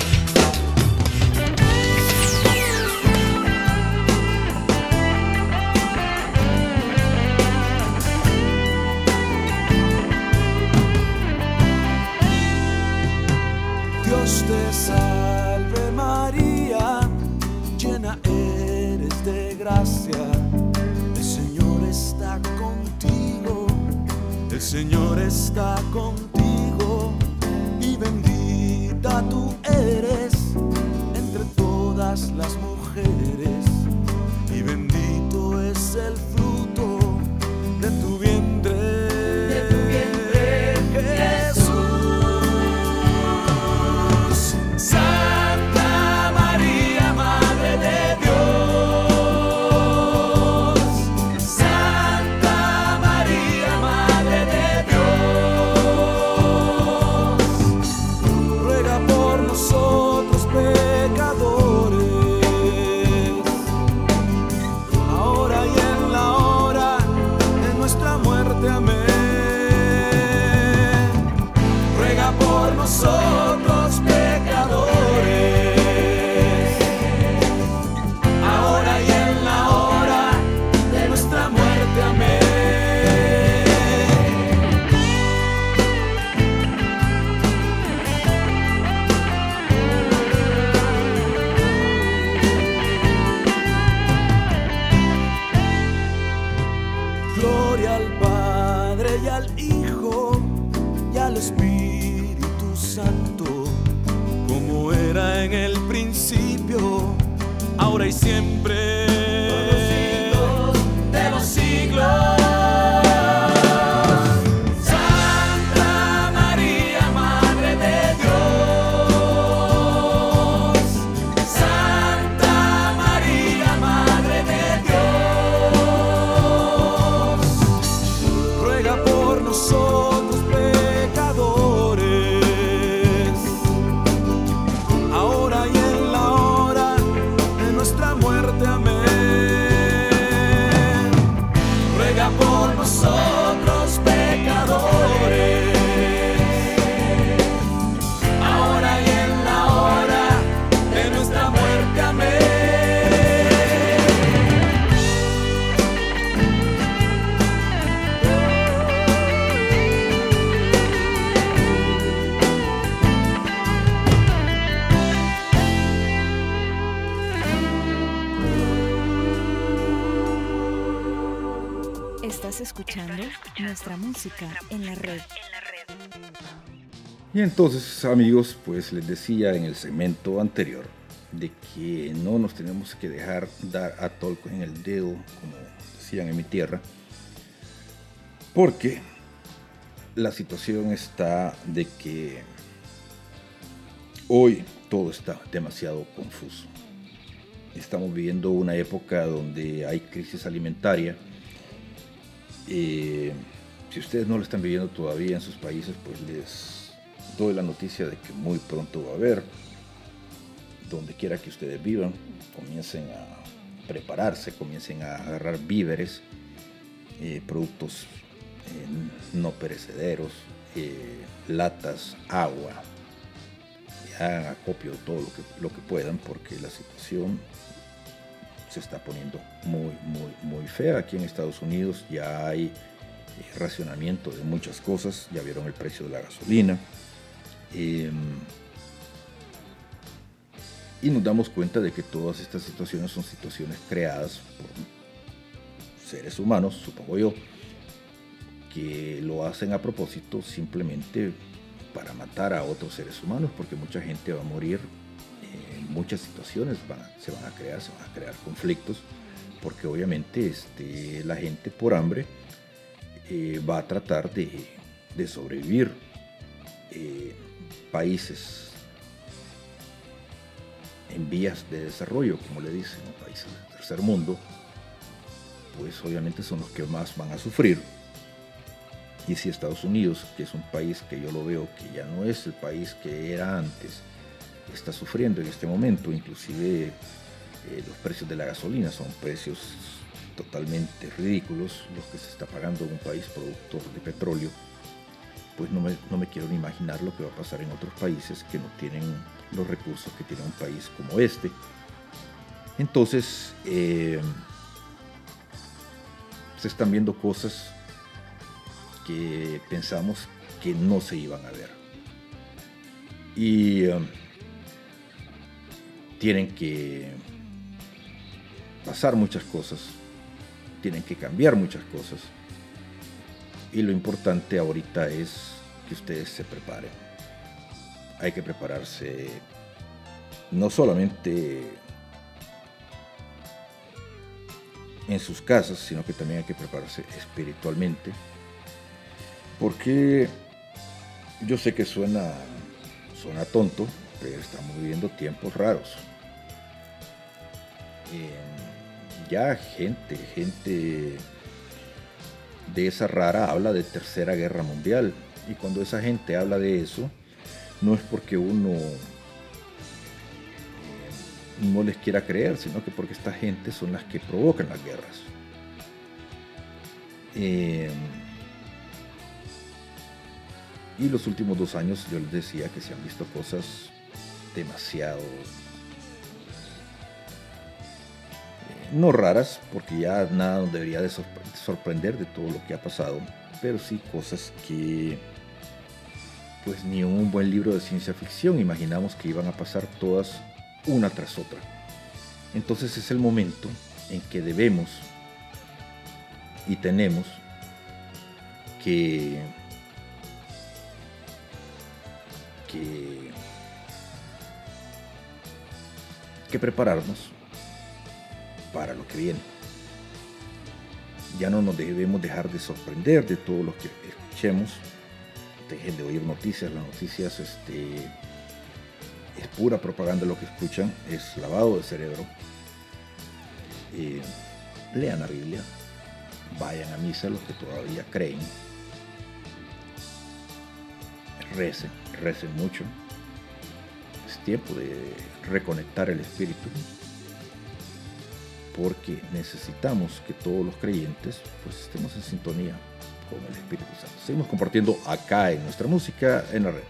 Dios te salve María, llena eres de gracia, el Señor está contigo, el Señor está contigo y bendito tú eres entre todas las mujeres y bendito es el música en la red. Y entonces, amigos, pues les decía en el segmento anterior de que no nos tenemos que dejar dar a tolco en el dedo, como decían en mi tierra, porque la situación está de que hoy todo está demasiado confuso. Estamos viviendo una época donde hay crisis alimentaria. Eh, si ustedes no lo están viviendo todavía en sus países, pues les doy la noticia de que muy pronto va a haber. Donde quiera que ustedes vivan, comiencen a prepararse, comiencen a agarrar víveres, eh, productos eh, no perecederos, eh, latas, agua, hagan acopio de todo lo que puedan porque la situación se está poniendo muy, muy, muy fea. Aquí en Estados Unidos ya hay eh, racionamiento de muchas cosas, ya vieron el precio de la gasolina. Em, y nos damos cuenta de que todas estas situaciones son situaciones creadas por seres humanos, supongo yo, que lo hacen a propósito simplemente para matar a otros seres humanos, porque mucha gente va a morir en muchas situaciones, se van a crear, se van a crear conflictos, porque obviamente este, la gente por hambre eh, va a tratar de, sobrevivir. Eh, países en vías de desarrollo, como le dicen, países del tercer mundo, pues obviamente son los que más van a sufrir. Y si Estados Unidos, que es un país que yo lo veo que ya no es el país que era antes, está sufriendo en este momento, inclusive eh, los precios de la gasolina son precios totalmente ridículos, los que se está pagando en un país productor de petróleo, pues no me, no me quiero ni imaginar lo que va a pasar en otros países que no tienen los recursos que tiene un país como este. Entonces, eh, se están viendo cosas que pensamos que no se iban a ver. Y um, tienen que pasar muchas cosas, tienen que cambiar muchas cosas. Y lo importante ahorita es que ustedes se preparen. Hay que prepararse no solamente en sus casas, sino que también hay que prepararse espiritualmente. Porque yo sé que suena, suena tonto, pero estamos viviendo tiempos raros. Eh, ya gente, gente de esa rara habla de tercera guerra mundial. Y cuando esa gente habla de eso, no es porque uno eh, no les quiera creer, sino que porque esta gente son las que provocan las guerras. Eh, y los últimos dos años yo les decía que se han visto cosas demasiado no raras, porque ya nada nos debería de sorpre- sorprender de todo lo que ha pasado, pero sí cosas que pues ni un buen libro de ciencia ficción imaginamos que iban a pasar todas una tras otra. Entonces es el momento en que debemos y tenemos que que que prepararnos para lo que viene. Ya no nos debemos dejar de sorprender de todo lo que escuchemos. Dejen de oír noticias. Las noticias este, es pura propaganda lo que escuchan. Es lavado de cerebro. Eh, lean la Biblia. Vayan a misa los que todavía creen. Recen, recen mucho. Es tiempo de reconectar el espíritu porque necesitamos que todos los creyentes pues estemos en sintonía con el Espíritu Santo. Seguimos compartiendo acá en nuestra música en la red.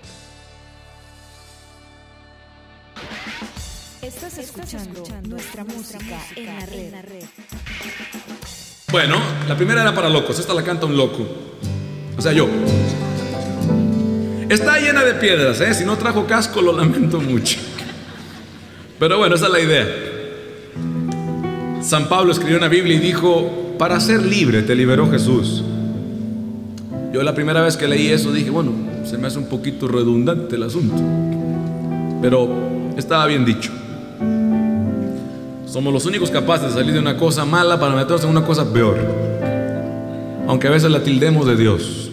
Estás escuchando nuestra música en la red. Bueno, la primera era para locos, esta la canta un loco. O sea, yo. Está llena de piedras, ¿eh? Si no trajo casco, lo lamento mucho. Pero bueno, esa es la idea. San Pablo escribió en la Biblia y dijo, para ser libre te liberó Jesús. Yo la primera vez que leí eso dije, bueno, se me hace un poquito redundante el asunto. Pero estaba bien dicho. Somos los únicos capaces de salir de una cosa mala para meternos en una cosa peor. Aunque a veces la tildemos de Dios.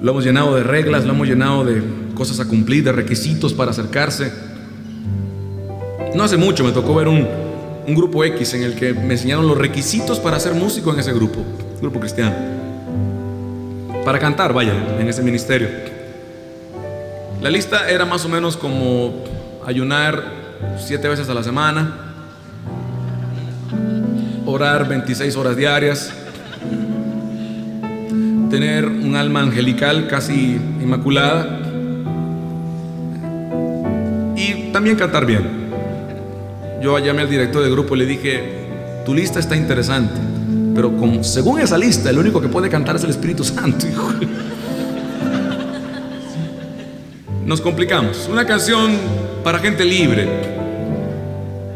Lo hemos llenado de reglas, lo hemos llenado de cosas a cumplir, de requisitos para acercarse. No hace mucho me tocó ver un, un grupo X en el que me enseñaron los requisitos para ser músico en ese grupo, grupo cristiano. Para cantar, vaya, en ese ministerio. La lista era más o menos como ayunar siete veces a la semana, orar 26 horas diarias, tener un alma angelical casi inmaculada y también cantar bien. Yo llamé al director del grupo y le dije, tu lista está interesante, pero según esa lista, el único que puede cantar es el Espíritu Santo. hijo". Nos complicamos. Una canción para gente libre.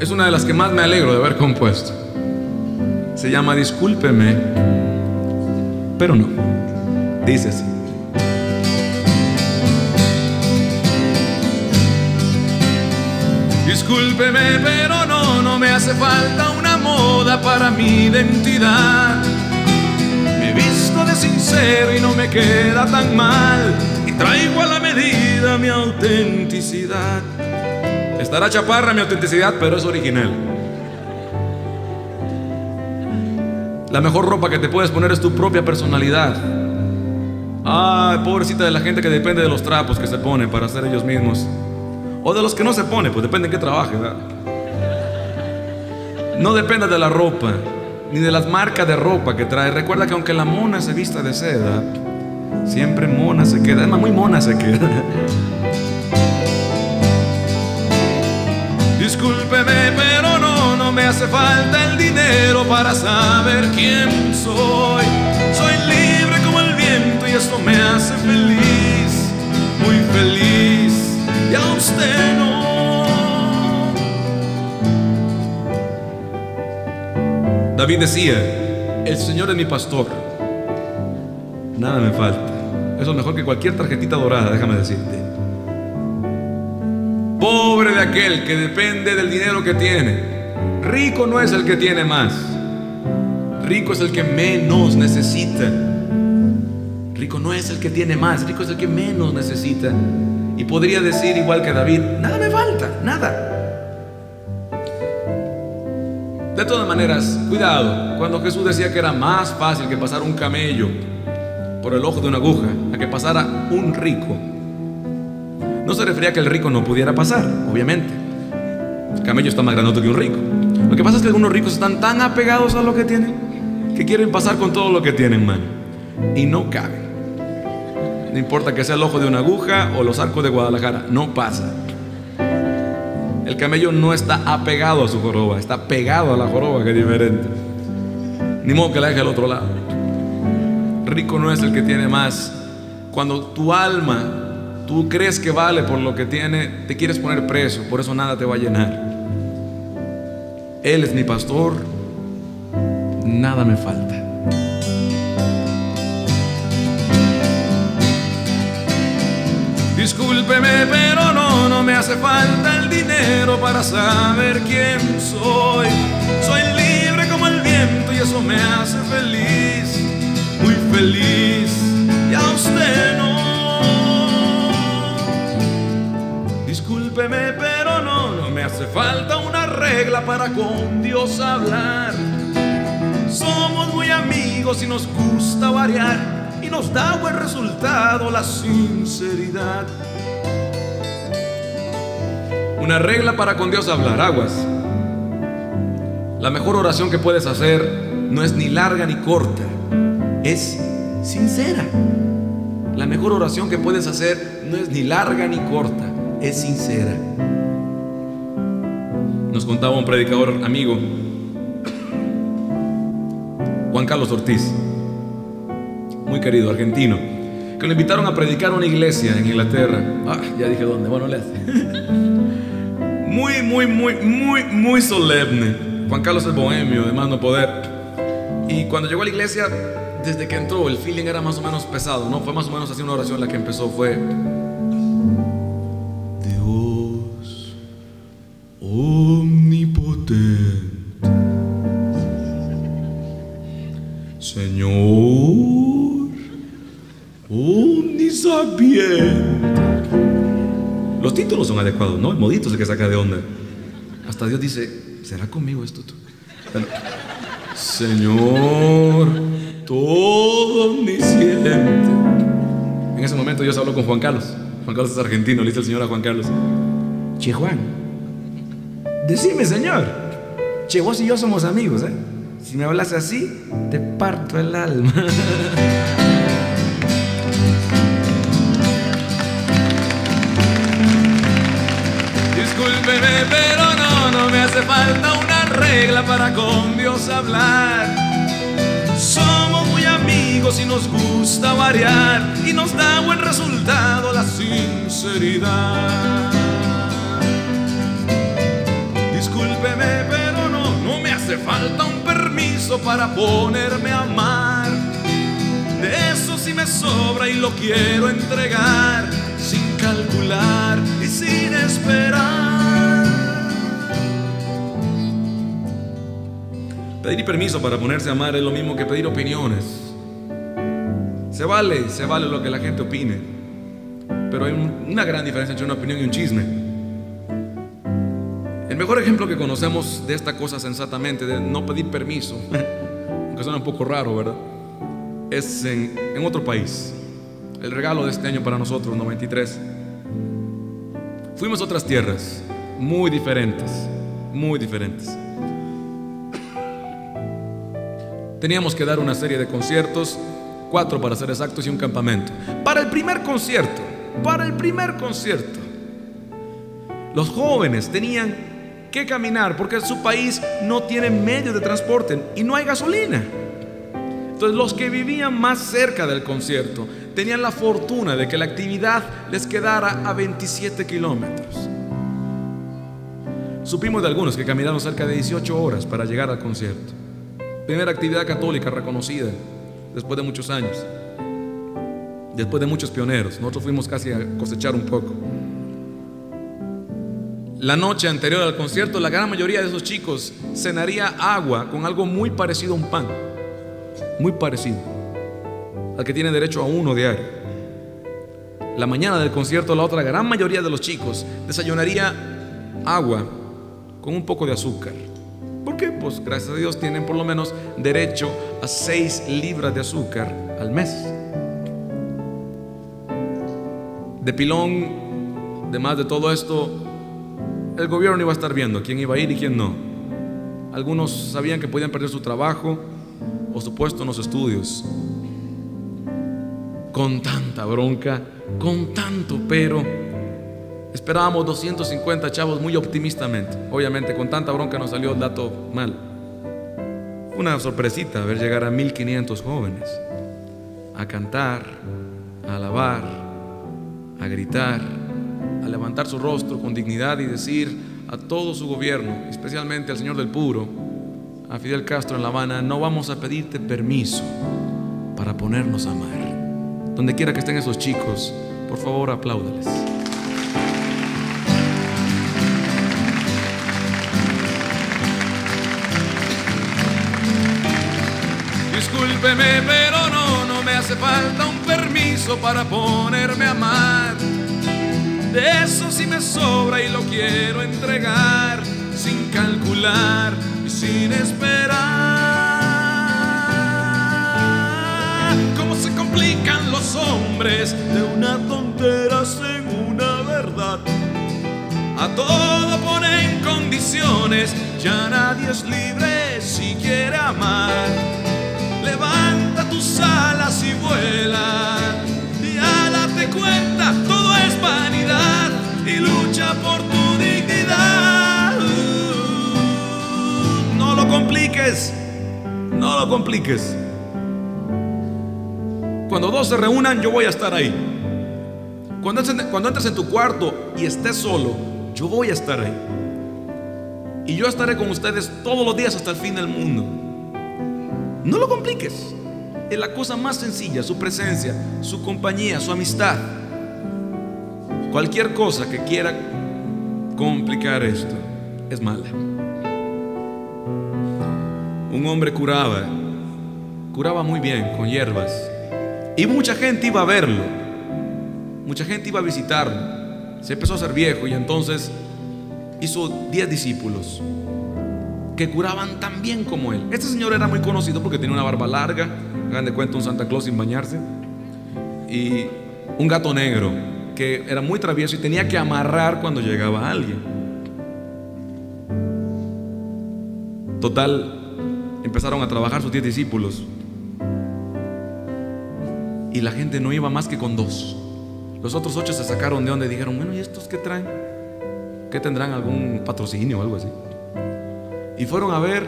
Es una de las que más me alegro de haber compuesto. Se llama Discúlpeme, pero no. Dice así. Discúlpeme, pero no, no me hace falta una moda para mi identidad. Me visto de sincero y no me queda tan mal. Y traigo a la medida mi autenticidad. Estará chaparra mi autenticidad, pero es original. La mejor ropa que te puedes poner es tu propia personalidad. Ay, pobrecita de la gente que depende de los trapos que se ponen para ser ellos mismos. O de los que no se pone, pues depende en qué trabaje, ¿verdad? No dependa de la ropa, ni de las marcas de ropa que trae. Recuerda que aunque la mona se vista de seda, siempre mona se queda. Además, muy mona se queda. Discúlpeme, pero no, no me hace falta el dinero para saber quién soy. Soy libre como el viento y esto me hace feliz, muy feliz. Y no. David decía, el Señor es mi pastor. Nada me falta. Eso es mejor que cualquier tarjetita dorada, déjame decirte. Pobre de aquel que depende del dinero que tiene. Rico no es el que tiene más. Rico es el que menos necesita. Rico no es el que tiene más, rico es el que menos necesita. Y podría decir igual que David, nada me falta, nada. De todas maneras, cuidado, cuando Jesús decía que era más fácil que pasar un camello por el ojo de una aguja a que pasara un rico, no se refería a que el rico no pudiera pasar, obviamente. El camello está más grandote que un rico. Lo que pasa es que algunos ricos están tan apegados a lo que tienen que quieren pasar con todo lo que tienen, man. Y no cabe. No importa que sea el ojo de una aguja o los arcos de Guadalajara, no pasa. El camello no está apegado a su joroba, está pegado a la joroba, que es diferente. Ni modo que la deje al otro lado. Rico no es el que tiene más. Cuando tu alma, tú crees que vale por lo que tiene, te quieres poner preso, por eso nada te va a llenar. Él es mi pastor, nada me falta. Discúlpeme, pero no, no me hace falta el dinero para saber quién soy. Soy libre como el viento y eso me hace feliz, muy feliz. Y a usted no. Discúlpeme, pero no, no me hace falta una regla para con Dios hablar. Somos muy amigos y nos gusta variar nos da buen resultado la sinceridad. Una regla para con Dios hablar, aguas. La mejor oración que puedes hacer no es ni larga ni corta, es sincera. La mejor oración que puedes hacer no es ni larga ni corta, es sincera. Nos contaba un predicador amigo, Juan Carlos Ortiz, muy querido, argentino, que lo invitaron a predicar a una iglesia en Inglaterra. Ah, ya dije dónde, bueno, le hace. Muy, muy, muy, muy, muy solemne. Juan Carlos es bohemio, de más no poder. Y cuando llegó a la iglesia, desde que entró, el feeling era más o menos pesado, ¿no? Fue más o menos así una oración la que empezó, fue... que saca de onda. Hasta Dios dice, ¿será conmigo esto tú? Señor, todo omnisciente. En ese momento Dios habló con Juan Carlos. Juan Carlos es argentino, le dice el Señor a Juan Carlos. Che Juan, decime Señor. Che, vos y yo somos amigos, ¿eh? Si me hablas así, te parto el alma. Discúlpeme, pero no, no me hace falta una regla para con Dios hablar. Somos muy amigos y nos gusta variar y nos da buen resultado la sinceridad. Discúlpeme, pero no, no me hace falta un permiso para ponerme a amar. De eso sí me sobra y lo quiero entregar sin calcular y sin esperar. Pedir permiso para ponerse a amar es lo mismo que pedir opiniones. Se vale, se vale lo que la gente opine. Pero hay un- una gran diferencia entre una opinión y un chisme. El mejor ejemplo que conocemos de esta cosa sensatamente, de no pedir permiso, aunque suena un poco raro, ¿verdad? Es en otro país. El regalo de este año para nosotros, 93. Fuimos a otras tierras, muy diferentes, muy diferentes. Teníamos que dar una serie de conciertos, cuatro para ser exactos y un campamento. Para el primer concierto, para el primer concierto, los jóvenes tenían que caminar porque su país no tiene medios de transporte y no hay gasolina. Entonces los que vivían más cerca del concierto tenían la fortuna de que la actividad les quedara a 27 kilómetros. Supimos de algunos que caminaron cerca de 18 horas para llegar al concierto. Primera actividad católica reconocida después de muchos años. Después de muchos pioneros. Nosotros fuimos casi a cosechar un poco. La noche anterior al concierto, la gran mayoría de esos chicos cenaría agua con algo muy parecido a un pan. Muy parecido. Al que tiene derecho a uno diario. La mañana del concierto, la otra gran mayoría de los chicos desayunaría agua con un poco de azúcar. Pues gracias a Dios tienen por lo menos derecho a 6 libras de azúcar al mes. De pilón, de más de todo esto, el gobierno iba a estar viendo quién iba a ir y quién no. Algunos sabían que podían perder su trabajo o su puesto en los estudios. Con tanta bronca, con tanto pero, esperábamos 250 chavos muy optimistamente. Obviamente con tanta bronca nos salió el dato mal. Una sorpresita ver llegar a 1500 jóvenes a cantar, a alabar, a gritar, a levantar su rostro con dignidad y decir a todo su gobierno, especialmente al señor del Puro, a Fidel Castro en La Habana, no vamos a pedirte permiso para ponernos a amar. Donde quiera que estén esos chicos, por favor apláudales. Discúlpeme, pero no, no me hace falta un permiso para ponerme a amar. De eso sí me sobra y lo quiero entregar sin calcular y sin esperar. Cómo se complican los hombres de una tontera en una verdad. A todo ponen condiciones, ya nadie es libre si quiere amar. Levanta tus alas y vuela. Y date cuenta, todo es vanidad. Y lucha por tu dignidad. No lo compliques. No lo compliques. Cuando dos se reúnan, yo voy a estar ahí. Cuando cuando entres en tu cuarto y estés solo, yo voy a estar ahí. y yo estaré con ustedes todos los días hasta el fin del mundo. No lo compliques. Es la cosa más sencilla, su presencia, su compañía, su amistad. Cualquier cosa que quiera complicar esto es mala. Un hombre curaba, curaba muy bien con hierbas. Y mucha gente iba a verlo. Mucha gente iba a visitarlo. Se empezó a ser viejo y entonces hizo 10 discípulos que curaban tan bien como él. Este señor era muy conocido porque tenía una barba larga, hagan de cuenta un Santa Claus sin bañarse, y un gato negro que era muy travieso y tenía que amarrar cuando llegaba alguien. Total, empezaron a trabajar sus 10 discípulos y la gente no iba más que con dos. Los otros ocho se sacaron de donde dijeron, bueno, ¿y estos qué traen? ¿Qué tendrán algún patrocinio o algo así? Y fueron a ver,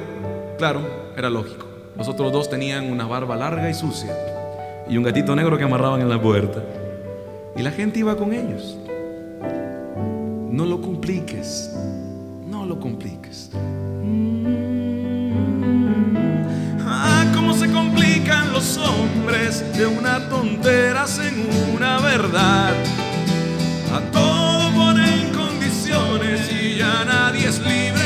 claro, era lógico. Los otros dos tenían una barba larga y sucia y un gatito negro que amarraban en la puerta. Y la gente iba con ellos. No lo compliques, no lo compliques. Ah, cómo se complican los hombres de una tontera hacen una verdad. A todo ponen condiciones y ya nadie es libre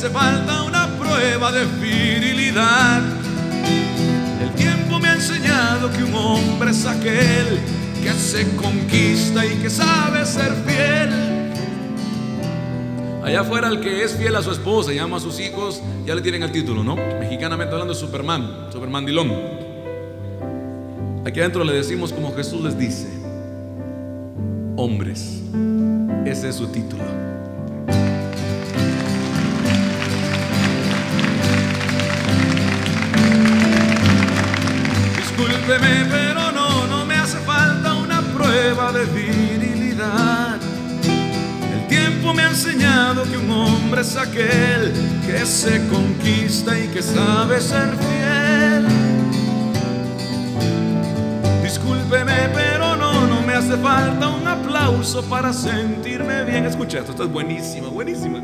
hace falta una prueba de virilidad. El tiempo me ha enseñado que un hombre es aquel que se conquista y que sabe ser fiel. Allá afuera el que es fiel a su esposa y ama a sus hijos, ya le tienen el título, ¿no? Mexicanamente hablando de Superman, Superman Dilón. Aquí adentro le decimos como Jesús les dice, hombres, ese es su título. Discúlpeme, pero no, no me hace falta una prueba de virilidad. El tiempo me ha enseñado que un hombre es aquel que se conquista y que sabe ser fiel. Discúlpeme, pero no, no me hace falta un aplauso para sentirme bien. Escucha esto, esto es buenísima, buenísima.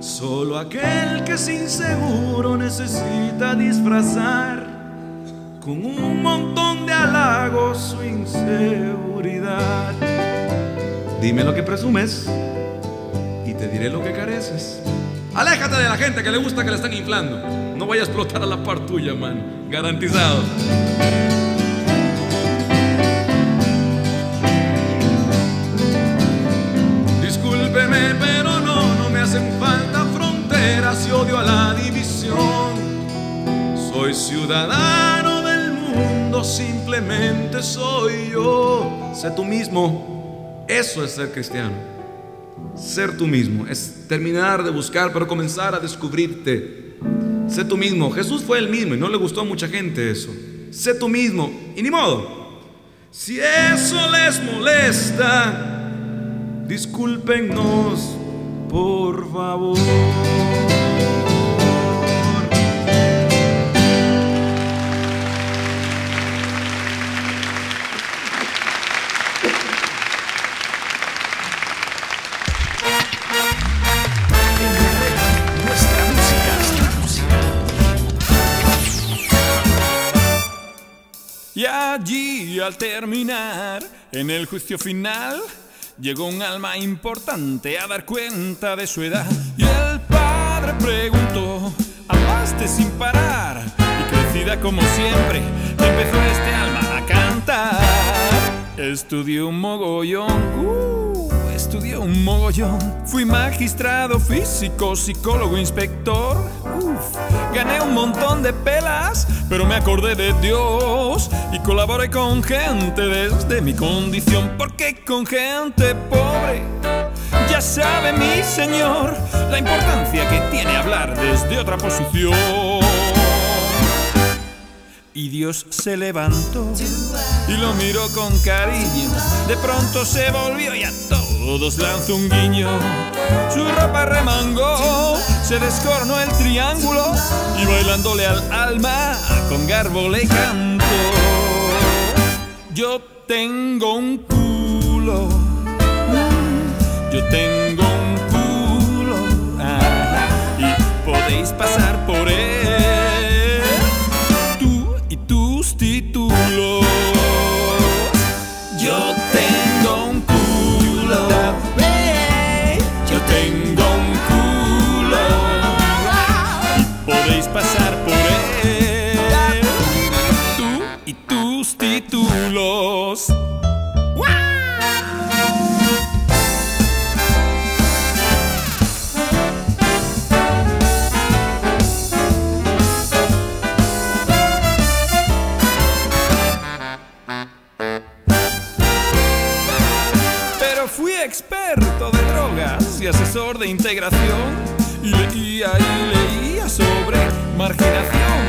Solo aquel que es inseguro necesita disfrazar con un montón de halagos su inseguridad. Dime lo que presumes y te diré lo que careces. Aléjate de la gente que le gusta que le están inflando. No vaya a explotar a la par tuya, man. Garantizado. Discúlpeme, pero no, no me hacen falta fronteras y odio a la división. Soy ciudadano simplemente soy yo. Sé tú mismo. Eso es ser cristiano. Ser tú mismo es terminar de buscar, pero comenzar a descubrirte. Sé tú mismo. Jesús fue el mismo y no le gustó a mucha gente eso. Sé tú mismo. Y ni modo. Si eso les molesta, discúlpenos, por favor. Al terminar, en el juicio final, llegó un alma importante a dar cuenta de su edad. Y el padre preguntó, ¿amaste sin parar? Y crecida como siempre, empezó este alma a cantar. Estudié un mogollón, uh, estudié un mogollón. Fui magistrado, físico, psicólogo, inspector. Uf, gané un montón de pelas, pero me acordé de Dios y colaboré con gente desde mi condición, porque con gente pobre ya sabe mi señor la importancia que tiene hablar desde otra posición. Y Dios se levantó y lo miró con cariño. De pronto se volvió y a lanzó un guiño. Su ropa remangó, se descornó el triángulo y bailándole al alma con garbo le cantó. Yo tengo un culo, yo tengo un culo ah, y podéis pasar por él de integración leía y leía sobre marginación.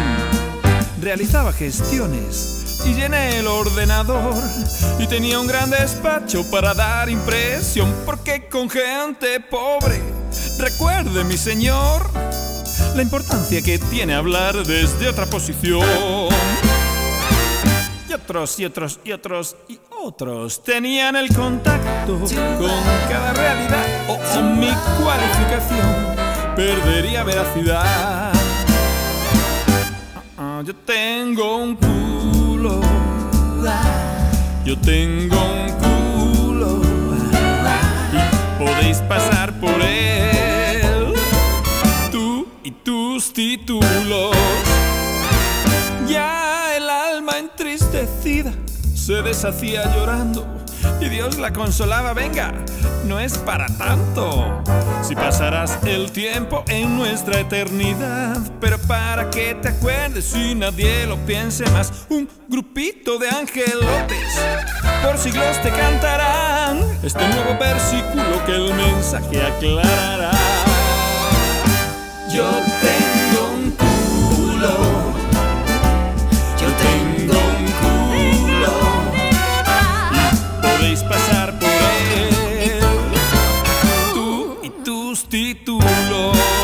Realizaba gestiones y llené el ordenador y tenía un gran despacho para dar impresión porque con gente pobre, recuerde mi señor, la importancia que tiene hablar desde otra posición. Y otros, y otros, y otros, y otros tenían el contacto con cada realidad mi cualificación. Perdería veracidad. Ah, yo tengo un culo, yo tengo un culo. Y podéis pasar por él, tú y tus títulos. Ya el alma entristecida se deshacía llorando y Dios la consolaba, venga, no es para tanto. Si pasarás el tiempo en nuestra eternidad, pero para que te acuerdes y nadie lo piense más, un grupito de angelotes por siglos te cantarán este nuevo versículo que el mensaje aclarará. Yo tengo un culo. Tus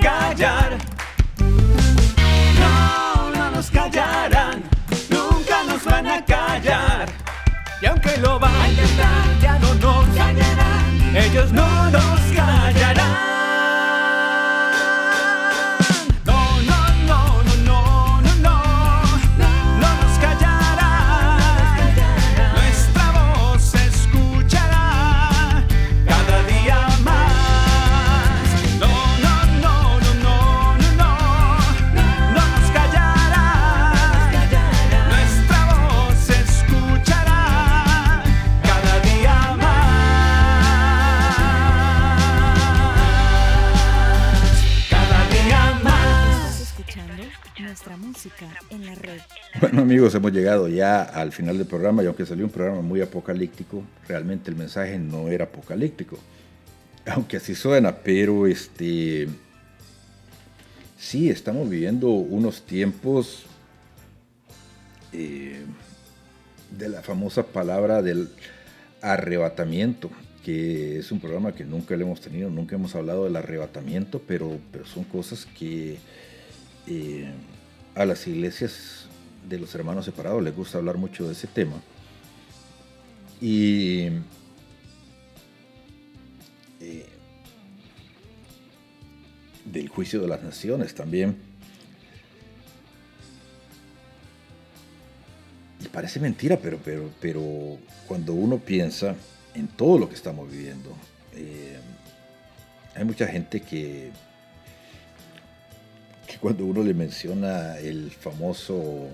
callar. No, no nos callarán, nunca nos van a callar. Y aunque lo van a intentar, ya no nos callarán. Ellos no nos callarán. Bueno amigos, hemos llegado ya al final del programa y aunque salió un programa muy apocalíptico, realmente el mensaje no era apocalíptico. Aunque así suena, pero este sí estamos viviendo unos tiempos eh, de la famosa palabra del arrebatamiento, que es un programa que nunca le hemos tenido, nunca hemos hablado del arrebatamiento, pero, pero son cosas que eh, a las iglesias de los hermanos separados les gusta hablar mucho de ese tema. Y eh, del juicio de las naciones también. Y parece mentira, pero, pero, pero cuando uno piensa en todo lo que estamos viviendo, eh, hay mucha gente que, que cuando uno le menciona el famoso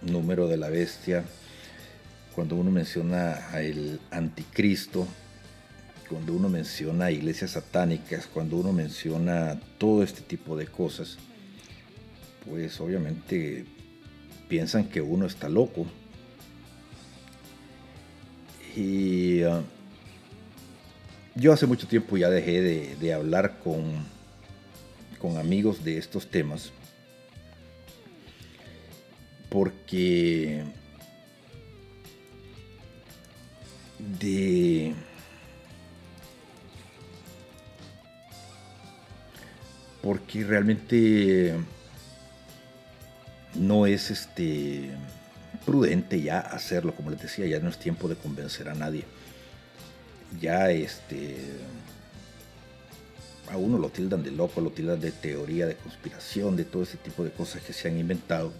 número de la bestia, cuando uno menciona al anticristo, cuando uno menciona iglesias satánicas, cuando uno menciona todo este tipo de cosas, pues obviamente piensan que uno está loco. Y ah, yo hace mucho tiempo ya dejé de, de hablar con, con amigos de estos temas porque de porque realmente no es este prudente ya hacerlo, como les decía, ya no es tiempo de convencer a nadie. Ya este a uno lo tildan de loco, lo tildan de teoría de conspiración, de todo ese tipo de cosas que se han inventado.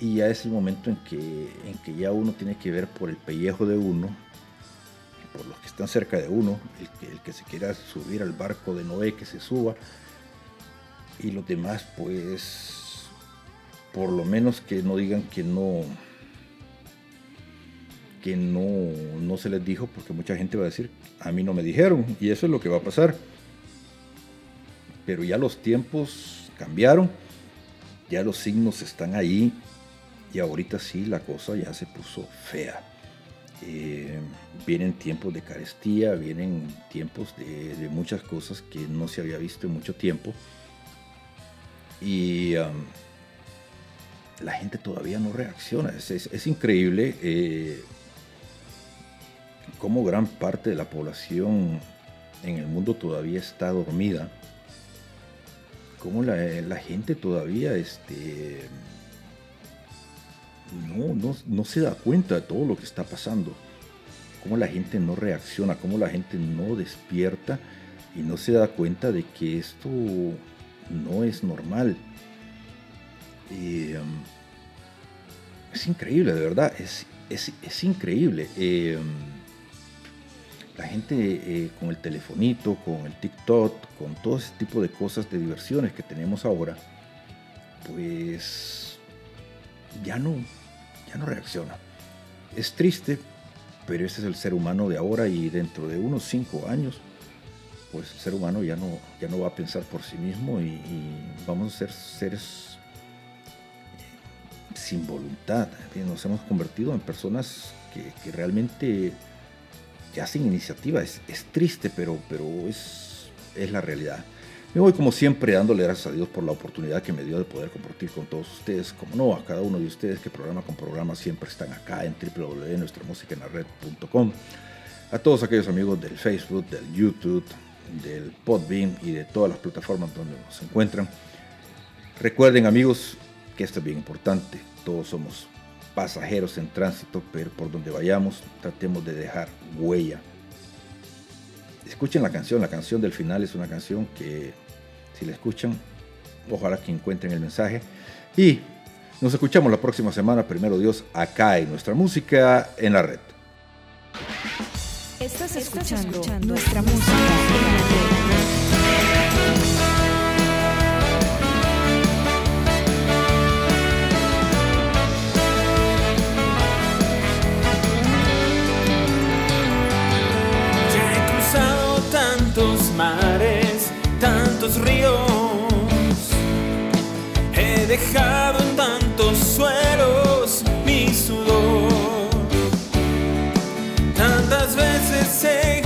Y ya es el momento en que, en que ya uno tiene que ver por el pellejo de uno, por los que están cerca de uno, el que, se quiera subir al barco de Noé, que se suba, y los demás, pues, por lo menos que no digan que no, que no, no se les dijo, porque mucha gente va a decir, a mí no me dijeron, y eso es lo que va a pasar. Pero ya los tiempos cambiaron, ya los signos están ahí, y ahorita sí la cosa ya se puso fea. Eh, vienen tiempos de carestía, vienen tiempos de, de, muchas cosas que no se había visto en mucho tiempo. Y um, la gente todavía no reacciona. Es, es, increíble eh, cómo gran parte de la población en el mundo todavía está dormida, cómo la, gente todavía este, no, no, no se da cuenta de todo lo que está pasando, cómo la gente no reacciona, cómo la gente no despierta y no se da cuenta de que esto no es normal. Y, um, es increíble, de verdad, es, es, es increíble. Eh, la gente eh, con el telefonito, con el TikTok, con todo ese tipo de cosas, de diversiones que tenemos ahora, pues ya no, ya no reacciona. Es triste, pero ese es el ser humano de ahora y dentro de unos cinco años, pues el ser humano ya no, ya no va a pensar por sí mismo y, vamos a ser seres sin voluntad. Nos hemos convertido en personas que realmente ya sin iniciativa. Es, es triste, pero, pero es, es la realidad. Me voy como siempre dándole gracias a Dios por la oportunidad que me dio de poder compartir con todos ustedes. Como no, a cada uno de ustedes que programa con programa siempre están acá en www.nuestramusicaenlared.com. A todos aquellos amigos del Facebook, del YouTube, del Podbean y de todas las plataformas donde nos encuentran. Recuerden amigos que esto es bien importante. Todos somos pasajeros en tránsito, pero por donde vayamos tratemos de dejar huella. Escuchen la canción, la canción del final es una canción que si la escuchan, ojalá que encuentren el mensaje. Y nos escuchamos la próxima semana, primero Dios, acá en nuestra música en la red. Estás escuchando, nuestra música en la red. Mares, tantos ríos. He dejado en tantos suelos mi sudor. Tantas veces he